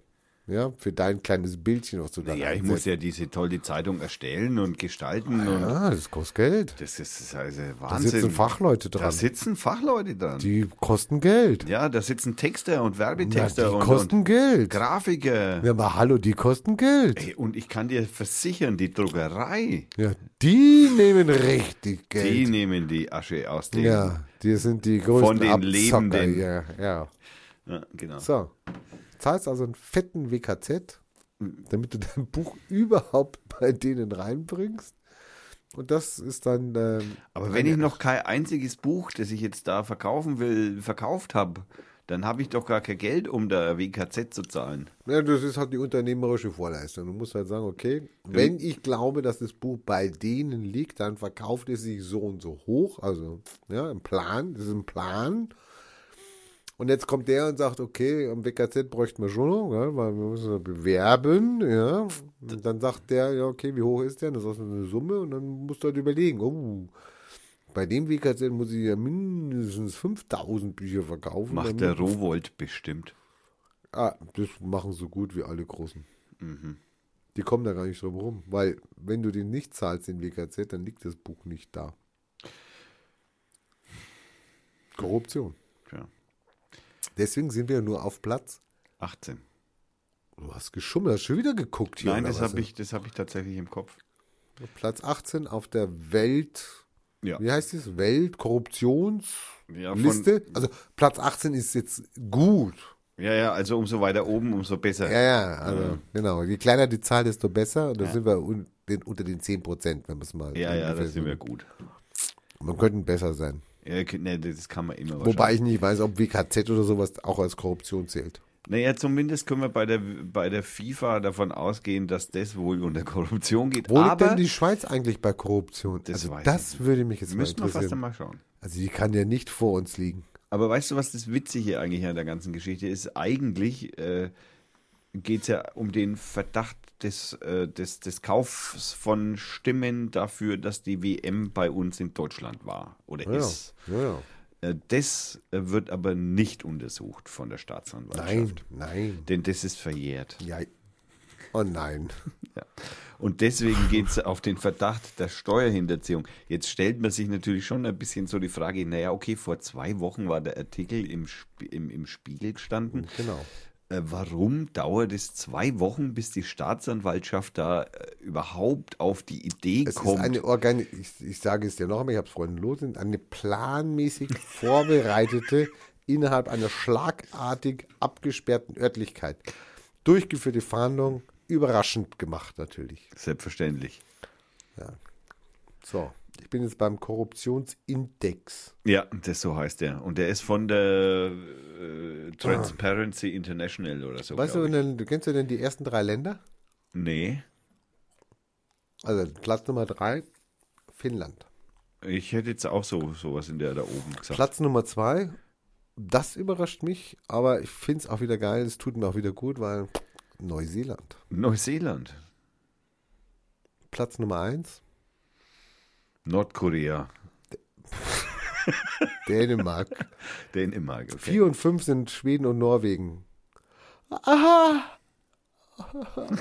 Ja, für dein kleines Bildchen, was du da Ja, ich muss ja diese tolle Zeitung erstellen und gestalten. und Ja, das kostet Geld. das ist also Da Wahnsinn. sitzen Fachleute Da dran. sitzen Fachleute dran. Die kosten Geld. ja, da sitzen Texter und Werbetexter die und, kosten und Geld. Grafiker. Ja, aber hallo, die kosten Geld. Ey, und ich kann dir versichern, die Druckerei, Ja, die nehmen richtig die Geld. nehmen die Asche aus dem. Ja, die sind die größten Von den Abzocker. Lebenden. Ja, ja. Ja, genau. So, zahlst also einen fetten WKZ, damit du dein Buch überhaupt bei denen reinbringst. Und das ist dann. Ähm, Aber wenn ich noch kein einziges Buch, das ich jetzt da verkaufen will, verkauft habe, dann habe ich doch gar kein Geld, um da WKZ zu zahlen. Ja, das ist halt die unternehmerische Vorleistung. Du musst halt sagen, okay, wenn ich glaube, dass das Buch bei denen liegt, dann verkauft es sich so und so hoch. Also, ja, ein Plan, das ist ein Plan. Und jetzt kommt der und sagt, okay, am WKZ bräuchten wir schon noch, ja, weil wir müssen bewerben, ja. Und dann sagt der, ja, okay, wie hoch ist der? Das ist eine Summe und dann musst du halt überlegen, oh, bei dem WKZ muss ich ja mindestens 5000 Bücher verkaufen. Macht der Rowold bestimmt. Ah, das machen so gut wie alle Großen. Mhm. Die kommen da gar nicht drum rum, weil wenn du den nicht zahlst, den WKZ, dann liegt das Buch nicht da. Korruption. Deswegen sind wir nur auf Platz. 18. Du hast geschummelt, hast schon wieder geguckt hier. Nein, das habe ich, das hab ich tatsächlich im Kopf. Platz 18 auf der Welt. Ja. Wie heißt es? Weltkorruptionsliste. Ja, also Platz 18 ist jetzt gut. ja, ja, also umso weiter oben, umso besser. Ja, ja, also Ja. genau. Je kleiner die Zahl, desto besser. Und da Ja. sind wir un, den, unter den 10 Prozent, wenn man es mal. ja, ja, da sind wir gut. Man könnte besser sein. Ja, ne, das kann man immer Wobei ich nicht weiß, ob WKZ oder sowas auch als Korruption zählt. Naja, zumindest können wir bei der, bei der FIFA davon ausgehen, dass das wohl unter Korruption geht. Wo liegt denn die Schweiz eigentlich bei Korruption? Das also das würde mich jetzt mal müssen wir fast interessieren. einmal schauen. Also die kann ja nicht vor uns liegen. Aber weißt du, was das Witzige eigentlich an der ganzen Geschichte ist? Eigentlich äh, geht es ja um den Verdacht des, äh, des, des Kaufs von Stimmen dafür, dass die WM bei uns in Deutschland war oder Ja, ist. ja, ja. Äh, das äh, wird aber nicht untersucht von der Nein, Staatsanwaltschaft. nein. Denn das ist verjährt. Ja. Oh nein. Ja. Und deswegen geht es auf den Verdacht der Steuerhinterziehung. Jetzt stellt man sich natürlich schon ein bisschen so die Frage, naja, okay, vor zwei Wochen war der Artikel im, Sp im, im Spiegel gestanden. Genau. Äh, warum dauert es zwei Wochen, bis die Staatsanwaltschaft da äh, überhaupt auf die Idee Es kommt? ist eine Organi ich, ich sage es dir noch einmal, ich habe es vorhin los, eine planmäßig vorbereitete, innerhalb einer schlagartig abgesperrten Örtlichkeit durchgeführte Verhandlung, überraschend gemacht natürlich. Selbstverständlich. So, ich bin jetzt beim Korruptionsindex. Ja, das so heißt der. Und der ist von der äh, Transparency International oder so. Weißt du, denn, kennst du denn die ersten drei Länder? Nee. Also Platz Nummer drei, Finnland. Ich hätte jetzt auch so sowas in der da oben gesagt. Platz Nummer zwei, das überrascht mich, aber ich finde es auch wieder geil, es tut mir auch wieder gut, weil Neuseeland. Neuseeland. Platz Nummer eins, Nordkorea. Dänemark. Dänemark. Okay. Vier und fünf sind Schweden und Norwegen. Aha!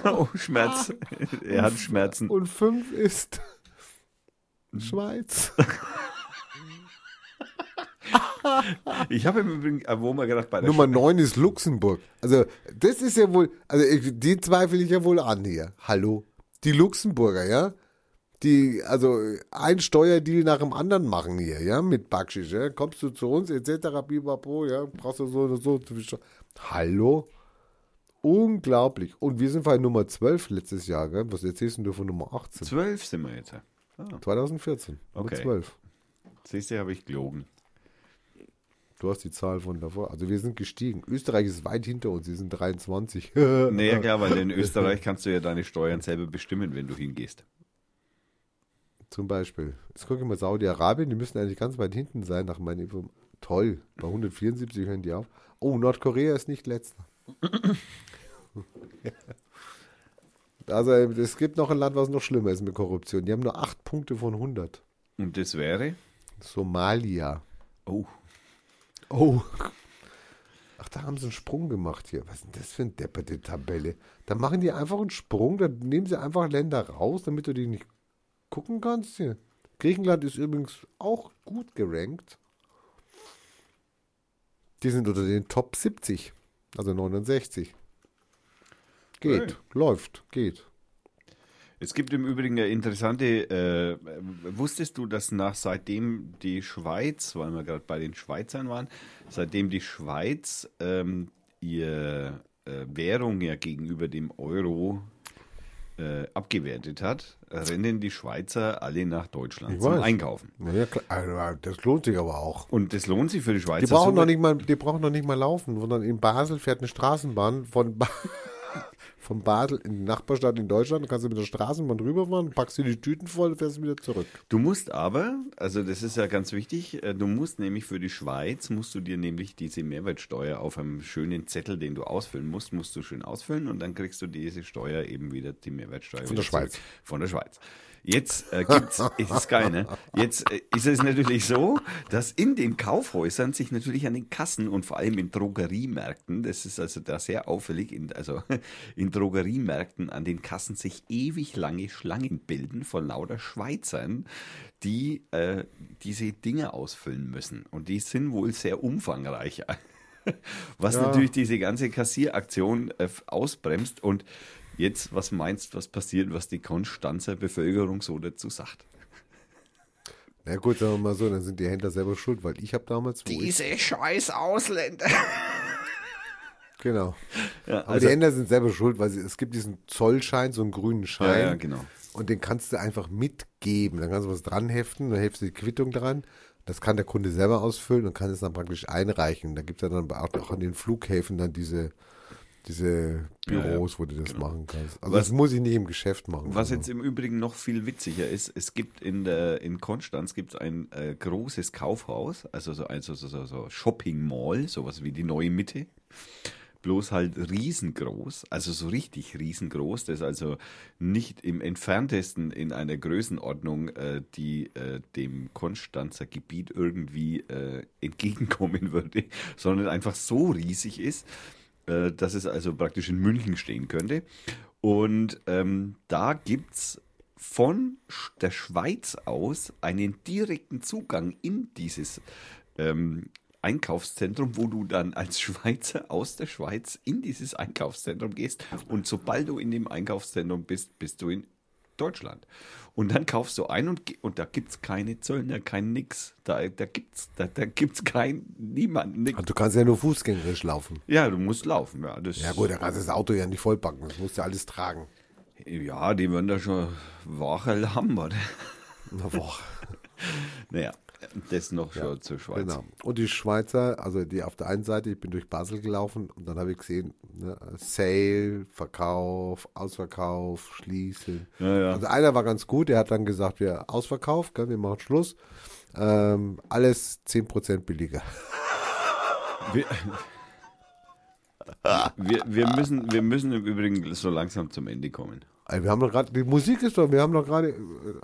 Oh, Schmerz. er hat Schmerzen. Und fünf ist Schweiz. Ich habe im Übrigen, äh, wo man gedacht, bei der Nummer neun ist Luxemburg. Also, das ist ja wohl, also ich, die zweifle ich ja wohl an hier. Hallo? Die Luxemburger, ja? Die, also ein Steuerdeal nach dem anderen machen hier, ja, mit Backschisch, ja? Kommst du zu uns, etc., bibapo, ja, brauchst du so oder so. Hallo? Unglaublich. Und wir sind bei Nummer 12 letztes Jahr, gell? Was erzählst du von Nummer 18? Zwölf sind wir jetzt. Ah, 2014. Nummer Okay. 12. siehst du, habe ich gelogen. Du hast die Zahl von davor. Also wir sind gestiegen. Österreich ist weit hinter uns, sie sind 23. Naja, klar, weil in Österreich kannst du ja deine Steuern selber bestimmen, wenn du hingehst. Zum Beispiel. Jetzt gucke ich mal Saudi-Arabien, die müssen eigentlich ganz weit hinten sein, nach meinen Info. Toll. Bei 174 hören die auf. Oh, Nordkorea ist nicht letzter. also es gibt noch ein Land, was noch schlimmer ist mit Korruption. Die haben nur 8 Punkte von 100. Und das wäre? Somalia. Oh. Oh. Ach, da haben sie einen Sprung gemacht hier. Was ist denn das für eine depperte Tabelle? Da machen die einfach einen Sprung, dann nehmen sie einfach Länder raus, damit du die nicht gucken kannst hier. Griechenland ist übrigens auch gut gerankt. Die sind unter den Top 70, also 69. Geht, Hey. läuft, geht. Es gibt im Übrigen eine interessante, äh, wusstest du, dass nach seitdem die Schweiz, weil wir gerade bei den Schweizern waren, seitdem die Schweiz ähm, ihr äh, Währung ja gegenüber dem Euro äh, abgewertet hat, rennen die Schweizer alle nach Deutschland Ich zum weiß. Einkaufen. Ja, klar, also, das lohnt sich aber auch. Und das lohnt sich für die Schweizer. Die brauchen, noch nicht mal, die brauchen noch nicht mal laufen, sondern in Basel fährt eine Straßenbahn von, ba von Basel in die Nachbarstadt in Deutschland. Da kannst du mit der Straßenbahn rüberfahren, packst dir die Tüten voll und fährst wieder zurück. Du musst aber, also das ist ja ganz wichtig, äh, du musst nämlich für die Schweiz, musst du dir nämlich diese Mehrwertsteuer auf einem schönen Zettel, den du ausfüllen musst, musst du schön ausfüllen und dann kriegst du diese Steuer eben wieder, die Mehrwertsteuer Von der Schweiz. zurück. Von der Schweiz. Jetzt äh, gibt's, es ist geil, ne? Jetzt äh, ist es natürlich so, dass in den Kaufhäusern sich natürlich an den Kassen und vor allem in Drogeriemärkten, das ist also da sehr auffällig, in, also in Drogeriemärkten an den Kassen sich ewig lange Schlangen bilden von lauter Schweizern, die äh, diese Dinge ausfüllen müssen. Und die sind wohl sehr umfangreich. Was Ja. natürlich diese ganze Kassieraktion äh, ausbremst. Und jetzt, was meinst was passiert, was die Konstanzer Bevölkerung so dazu sagt? Na gut, sagen wir mal so, dann sind die Händler selber schuld, weil ich habe damals, ich, Diese scheiß Ausländer. genau. Ja, Aber also, die Händler sind selber schuld, weil sie, es gibt diesen Zollschein, so einen grünen Schein. ja, ja, genau. Und den kannst du einfach mitgeben. Dann kannst du was dran heften, dann heftest du die Quittung dran. Das kann der Kunde selber ausfüllen und kann es dann praktisch einreichen. Da gibt es ja dann auch auch an den Flughäfen dann diese, diese Ja, ja, Büros, wo du das machen kannst. Also Was- das muss ich nicht im Geschäft machen. Was jetzt im Übrigen noch viel witziger ist, es gibt in der in Konstanz gibt's ein äh, großes Kaufhaus, also so ein so, so, so, so Shopping Mall, sowas wie die neue Mitte. Bloß halt riesengroß, also so richtig riesengroß, das also nicht im entferntesten in einer Größenordnung, äh, die äh, dem Konstanzer Gebiet irgendwie äh, entgegenkommen würde, sondern einfach so riesig ist, äh, dass es also praktisch in München stehen könnte. Und ähm, da gibt's von Sch- der Schweiz aus einen direkten Zugang in dieses ähm, Einkaufszentrum, wo du dann als Schweizer aus der Schweiz in dieses Einkaufszentrum gehst. Und sobald du in dem Einkaufszentrum bist, bist du in Deutschland. Und dann kaufst du ein und, und da gibt's keine Zöllner, kein Nix. Da, da gibt's da, da gibt's kein, niemand, nix. Du kannst ja nur fußgängerisch laufen. Ja, du musst laufen. Ja, das, Ja gut, da kannst du das Auto ja nicht vollpacken. Das musst du ja alles tragen. ja die werden da schon Wache haben, oder? Na, boah. Naja, das noch schon zur Schweiz. Genau. Und die Schweizer, also die auf der einen Seite, ich bin durch Basel gelaufen und dann habe ich gesehen, ne, Sale, Verkauf, Ausverkauf, Schließen. Ja, ja. Also einer war ganz gut, der hat dann gesagt, wir Ausverkauf, gell, wir machen Schluss. Ähm, alles 10% billiger. Wir, wir, wir, müssen, wir müssen im Übrigen so langsam zum Ende kommen. Wir haben doch gerade, die Musik ist doch, wir haben doch gerade,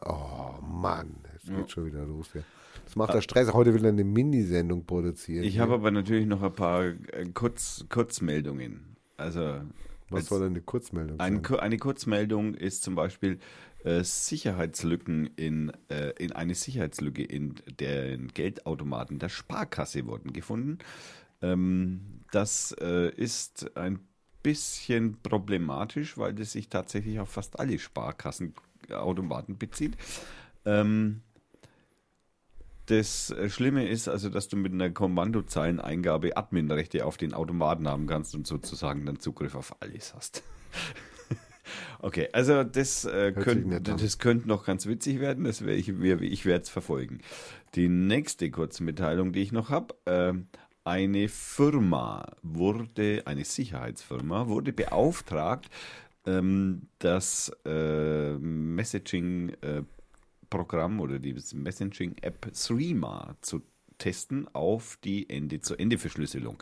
oh Mann, es geht schon wieder los hier. Das macht der Stress. Heute will er eine Minisendung produzieren. Ich habe aber natürlich noch ein paar äh, Kurz, Kurzmeldungen. Also Was soll denn eine Kurzmeldung ein, sein? Eine Kurzmeldung ist zum Beispiel äh, Sicherheitslücken in, äh, in eine Sicherheitslücke in den Geldautomaten der Sparkasse wurden gefunden. Ähm, das äh, ist ein bisschen problematisch, weil das sich tatsächlich auf fast alle Sparkassenautomaten bezieht. Ähm, das äh, Schlimme ist also, dass du mit einer Kommandozeileneingabe Adminrechte auf den Automaten haben kannst und sozusagen dann Zugriff auf alles hast. okay, also das, äh, sich könnt, nett an. das könnte noch ganz witzig werden. Das wär ich ich werde es verfolgen. Die nächste Kurzmitteilung, die ich noch habe, ähm, eine Firma wurde, eine Sicherheitsfirma wurde beauftragt, ähm, das äh, Messaging äh, Programm oder die Messaging-App Threema zu testen auf die Ende-zu-Ende-Verschlüsselung.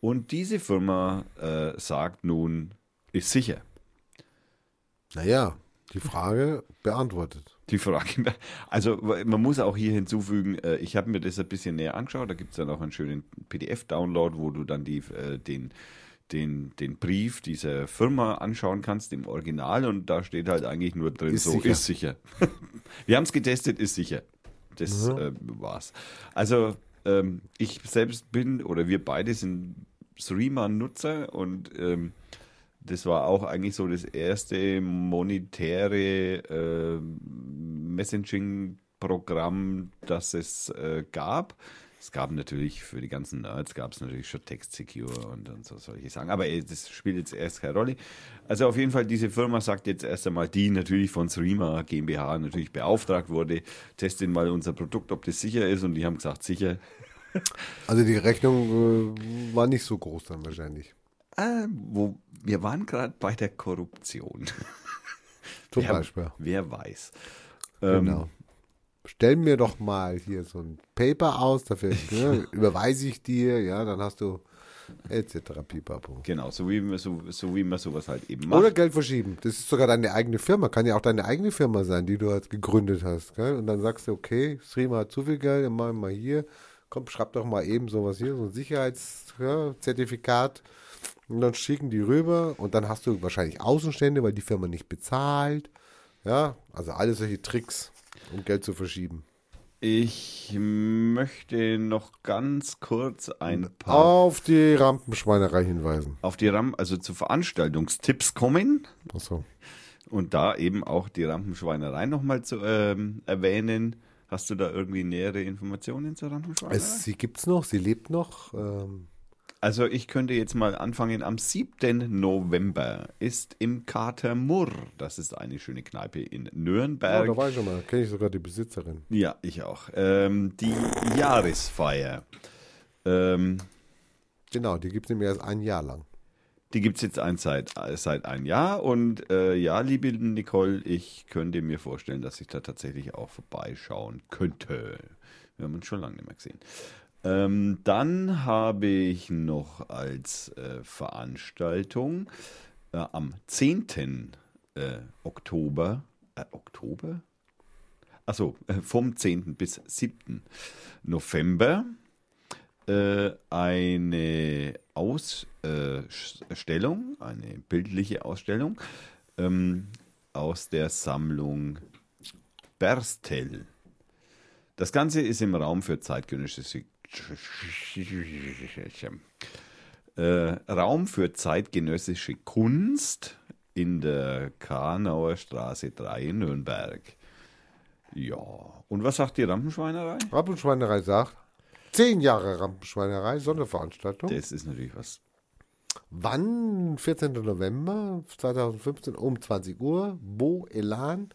Und diese Firma äh, sagt nun, ist sicher. Naja, Die Frage beantwortet. Die Frage, also man muss auch hier hinzufügen, äh, ich habe mir das ein bisschen näher angeschaut, da gibt es dann auch einen schönen PDF-Download, wo du dann die, äh, den, den, den Brief dieser Firma anschauen kannst im Original und da steht halt eigentlich nur drin, Ist so sicher. ist sicher. Wir haben es getestet, ist sicher. Das Mhm. äh, war's. Also ähm, ich selbst bin oder wir beide sind Streamer-Nutzer und ähm, das war auch eigentlich so das erste monetäre äh, Messaging-Programm, das es äh, gab. Es gab natürlich für die ganzen Nerds gab es natürlich schon Text Secure und, und so solche Sachen, aber äh, das spielt jetzt erst keine Rolle. Also auf jeden Fall, diese Firma sagt jetzt erst einmal, die natürlich von Srima GmbH natürlich beauftragt wurde, testet mal unser Produkt, ob das sicher ist und die haben gesagt, sicher. Also die Rechnung äh, war nicht so groß dann wahrscheinlich. Ah, wo, wir waren gerade bei der Korruption. Zum wer, Beispiel. Wer weiß. Ähm, Genau. Stell mir doch mal hier so ein Paper aus, dafür ne, überweise ich dir, ja, dann hast du etc. Pipapo. Genau, so wie, man- so, so wie man sowas halt eben macht. Oder Geld verschieben. Das ist sogar deine eigene Firma. Kann ja auch deine eigene Firma sein, die du halt gegründet hast. Gell? Und dann sagst du, okay, Streamer hat zu viel Geld, dann machen wir mal hier. Komm, schreib doch mal eben sowas hier, so ein Sicherheitszertifikat. Und dann schicken die rüber und dann hast du wahrscheinlich Außenstände, weil die Firma nicht bezahlt. Ja, also alle solche Tricks, um Geld zu verschieben. Ich möchte noch ganz kurz ein paar Auf die Rampenschweinerei hinweisen. auf die Ram, also zu Veranstaltungstipps kommen Achso. und da eben auch die Rampenschweinerei nochmal zu ähm, erwähnen. Hast du da irgendwie nähere Informationen zur Rampenschweinerei? Es, sie gibt's noch, sie lebt noch. Ähm, Also ich könnte jetzt mal anfangen. Am 7. November ist im Kater Murr, das ist eine schöne Kneipe in ja, Nürnberg. da war ich schon mal, kenne ich sogar die Besitzerin. Ja, ich auch. Ähm, die Jahresfeier. Ähm, Genau, die gibt's nämlich erst ein Jahr lang. die gibt es jetzt ein, seit, seit ein Jahr. Und äh, ja, liebe Nicole, ich könnte mir vorstellen, dass ich da tatsächlich auch vorbeischauen könnte. Wir haben uns schon lange nicht mehr gesehen. Ähm, dann habe ich noch als äh, Veranstaltung äh, am 10. Äh, Oktober, äh, Oktober? Achso, äh, vom 10. bis 7. November äh, eine Ausstellung, eine bildliche Ausstellung ähm, aus der Sammlung Berstel. Das Ganze ist im Raum für zeitgenössische äh, Raum für zeitgenössische Kunst in der Karnauer Straße 3 in Nürnberg. Ja, und was sagt die Rampenschweinerei? Rampenschweinerei sagt, zehn Jahre Rampenschweinerei, Sonderveranstaltung. Das ist natürlich was. Wann? 14. November 2015 um 20 Uhr, Bo Elan,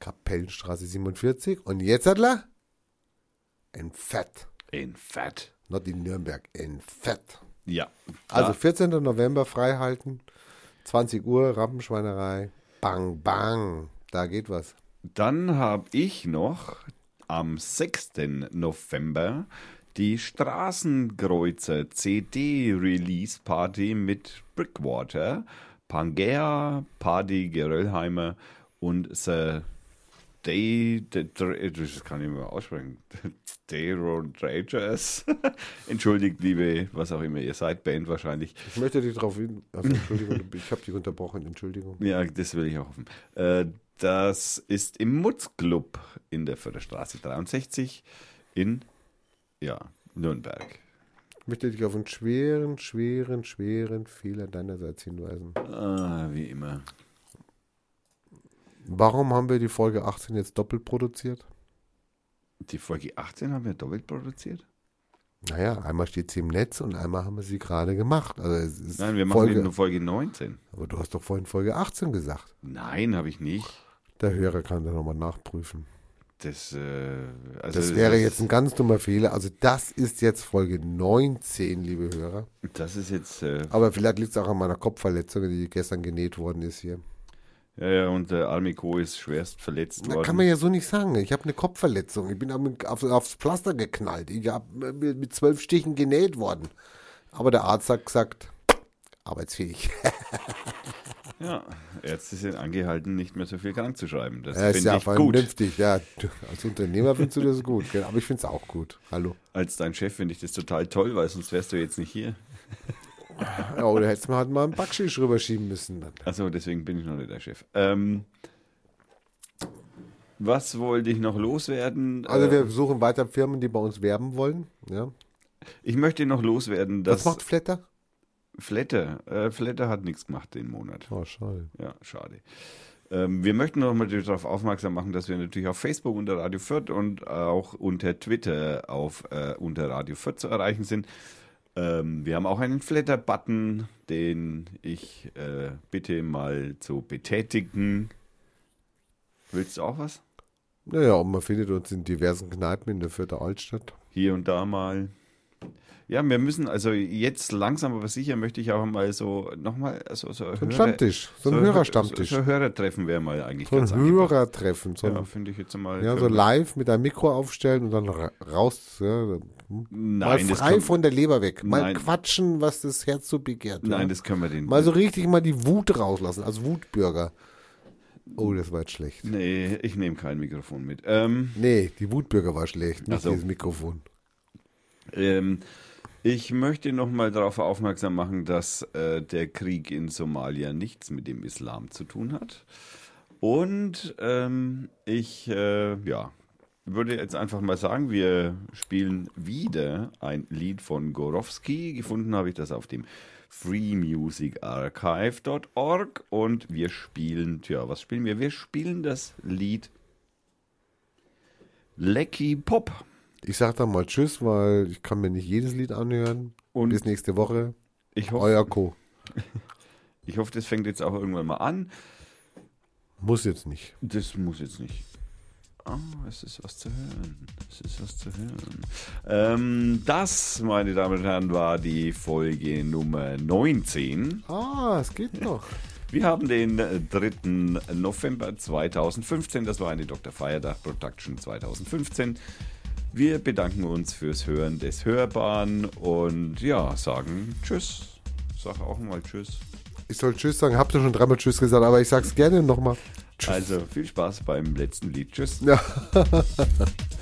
Kapellenstraße 47. Und jetzt, Adler? In Fett. In Fett. Not in Nürnberg, in Fett. Ja. Also da- 14. November freihalten, 20 Uhr, Rampenschweinerei. Bang, bang. Da geht was. Dann habe ich noch am 6. November die Straßenkreuzer CD Release Party mit Brickwater, Pangea, Party Geröllheimer und Sir Day, Day- das kann ich mehr aussprechen. Dayro Dragers. Entschuldigt, liebe, was auch immer ihr seid, Band wahrscheinlich. Ich möchte dich darauf hin. Also, Entschuldigung, ich habe dich unterbrochen, Entschuldigung. Ja, das will ich auch hoffen. Äh, das ist im Mutzclub in der Förderstraße 63 in ja, Nürnberg. Ich möchte dich auf einen schweren, schweren, schweren Fehler deinerseits hinweisen. Ah, wie immer. Warum haben wir die Folge 18 jetzt doppelt produziert? Die Folge 18 haben wir doppelt produziert? Naja, einmal steht sie im Netz und einmal haben wir sie gerade gemacht. Also es ist Nein, wir machen Folge, nur Folge 19. Aber du hast doch vorhin Folge 18 gesagt. Nein, habe ich nicht. Der Hörer kann da nochmal nachprüfen. Das, äh, also Das wäre jetzt ein ganz dummer Fehler. Also das ist jetzt Folge 19, liebe Hörer. Das ist jetzt. Äh, Aber vielleicht liegt es auch an meiner Kopfverletzung, die gestern genäht worden ist hier. Ja, ja, und der Armiko ist schwerst verletzt worden. kann man ja so nicht sagen. Ich habe eine Kopfverletzung. Ich bin auf, aufs Pflaster geknallt. Ich habe mit zwölf Stichen genäht worden. Aber der Arzt hat gesagt, arbeitsfähig. Ja, Ärzte sind angehalten, nicht mehr so viel krank zu schreiben. Das Er ist ja ich gut. vernünftig. Ja, du- als Unternehmer findest du das gut. gell? Aber ich finde es auch gut. Hallo. Als dein Chef finde ich das total toll, weil sonst wärst du jetzt nicht hier. Ja, oder hättest du mal halt mal einen Backschisch rüberschieben müssen. Dann. Also deswegen bin ich noch nicht der Chef. Ähm, was wollte ich noch loswerden? Also wir suchen weiter Firmen, die bei uns werben wollen. Ja. ich möchte noch loswerden, Was dass macht Flatter? Flatter, äh, Flatter hat nichts gemacht den Monat. Oh, schade. Ja, schade. Ähm, wir möchten noch mal darauf aufmerksam machen, dass wir natürlich auf Facebook unter Radio Fürth und auch unter Twitter auf äh, unter Radio Fürth zu erreichen sind. Ähm, wir haben auch einen Flatter-Button, den ich äh, bitte mal zu betätigen. Willst du auch was? Naja, und man findet uns in diversen Kneipen in der Vierter Altstadt. Hier und da mal. Ja, wir müssen, also jetzt langsam aber sicher möchte ich auch mal so nochmal so, so, So ein Stammtisch, so ein Hörerstammtisch. So, so Hörertreffen wäre mal eigentlich So ein ganz. Hörertreffen. So Ja, finde ich jetzt mal. ja, so live mit einem Mikro aufstellen und dann ra- raus. Ja, mal Nein, das frei von der Leber weg. Mal Nein. quatschen, was das Herz so begehrt. nein, ja. das können wir den. Mal so richtig mal die Wut rauslassen, als Wutbürger. Oh, das war jetzt schlecht. Nee, ich nehme kein Mikrofon mit. Ähm, Nee, die Wutbürger war schlecht, nicht Ach so. dieses Mikrofon. ähm, ich möchte noch mal darauf aufmerksam machen, dass äh, der Krieg in Somalia nichts mit dem Islam zu tun hat. Und ähm, ich, äh, ja, würde jetzt einfach mal sagen, wir spielen wieder ein Lied von Gorowski. Gefunden habe ich das auf dem freemusicarchive.org und wir spielen, tja, was spielen wir? Wir spielen das Lied Lecky Pop. Ich sag dann mal Tschüss, weil ich kann mir nicht jedes Lied anhören. Und Bis nächste Woche. ich hoffe, Euer Co. ich hoffe, das fängt jetzt auch irgendwann mal an. Muss jetzt nicht. Das muss jetzt nicht. Ah, es ist was zu hören. Es ist was zu hören. Ähm, das, meine Damen und Herren, war die Folge Nummer 19. Ah, es geht noch. Wir haben den äh, 3. November 2015. Das war eine Dr. Feiertag Production 2015. Wir bedanken uns fürs Hören des Hörbaren und ja, sagen Tschüss. Sag auch mal Tschüss. Ich soll Tschüss sagen. Habt ihr schon dreimal Tschüss gesagt, aber ich sag's gerne nochmal. Also viel Spaß beim letzten Lied. Tschüss. Ja.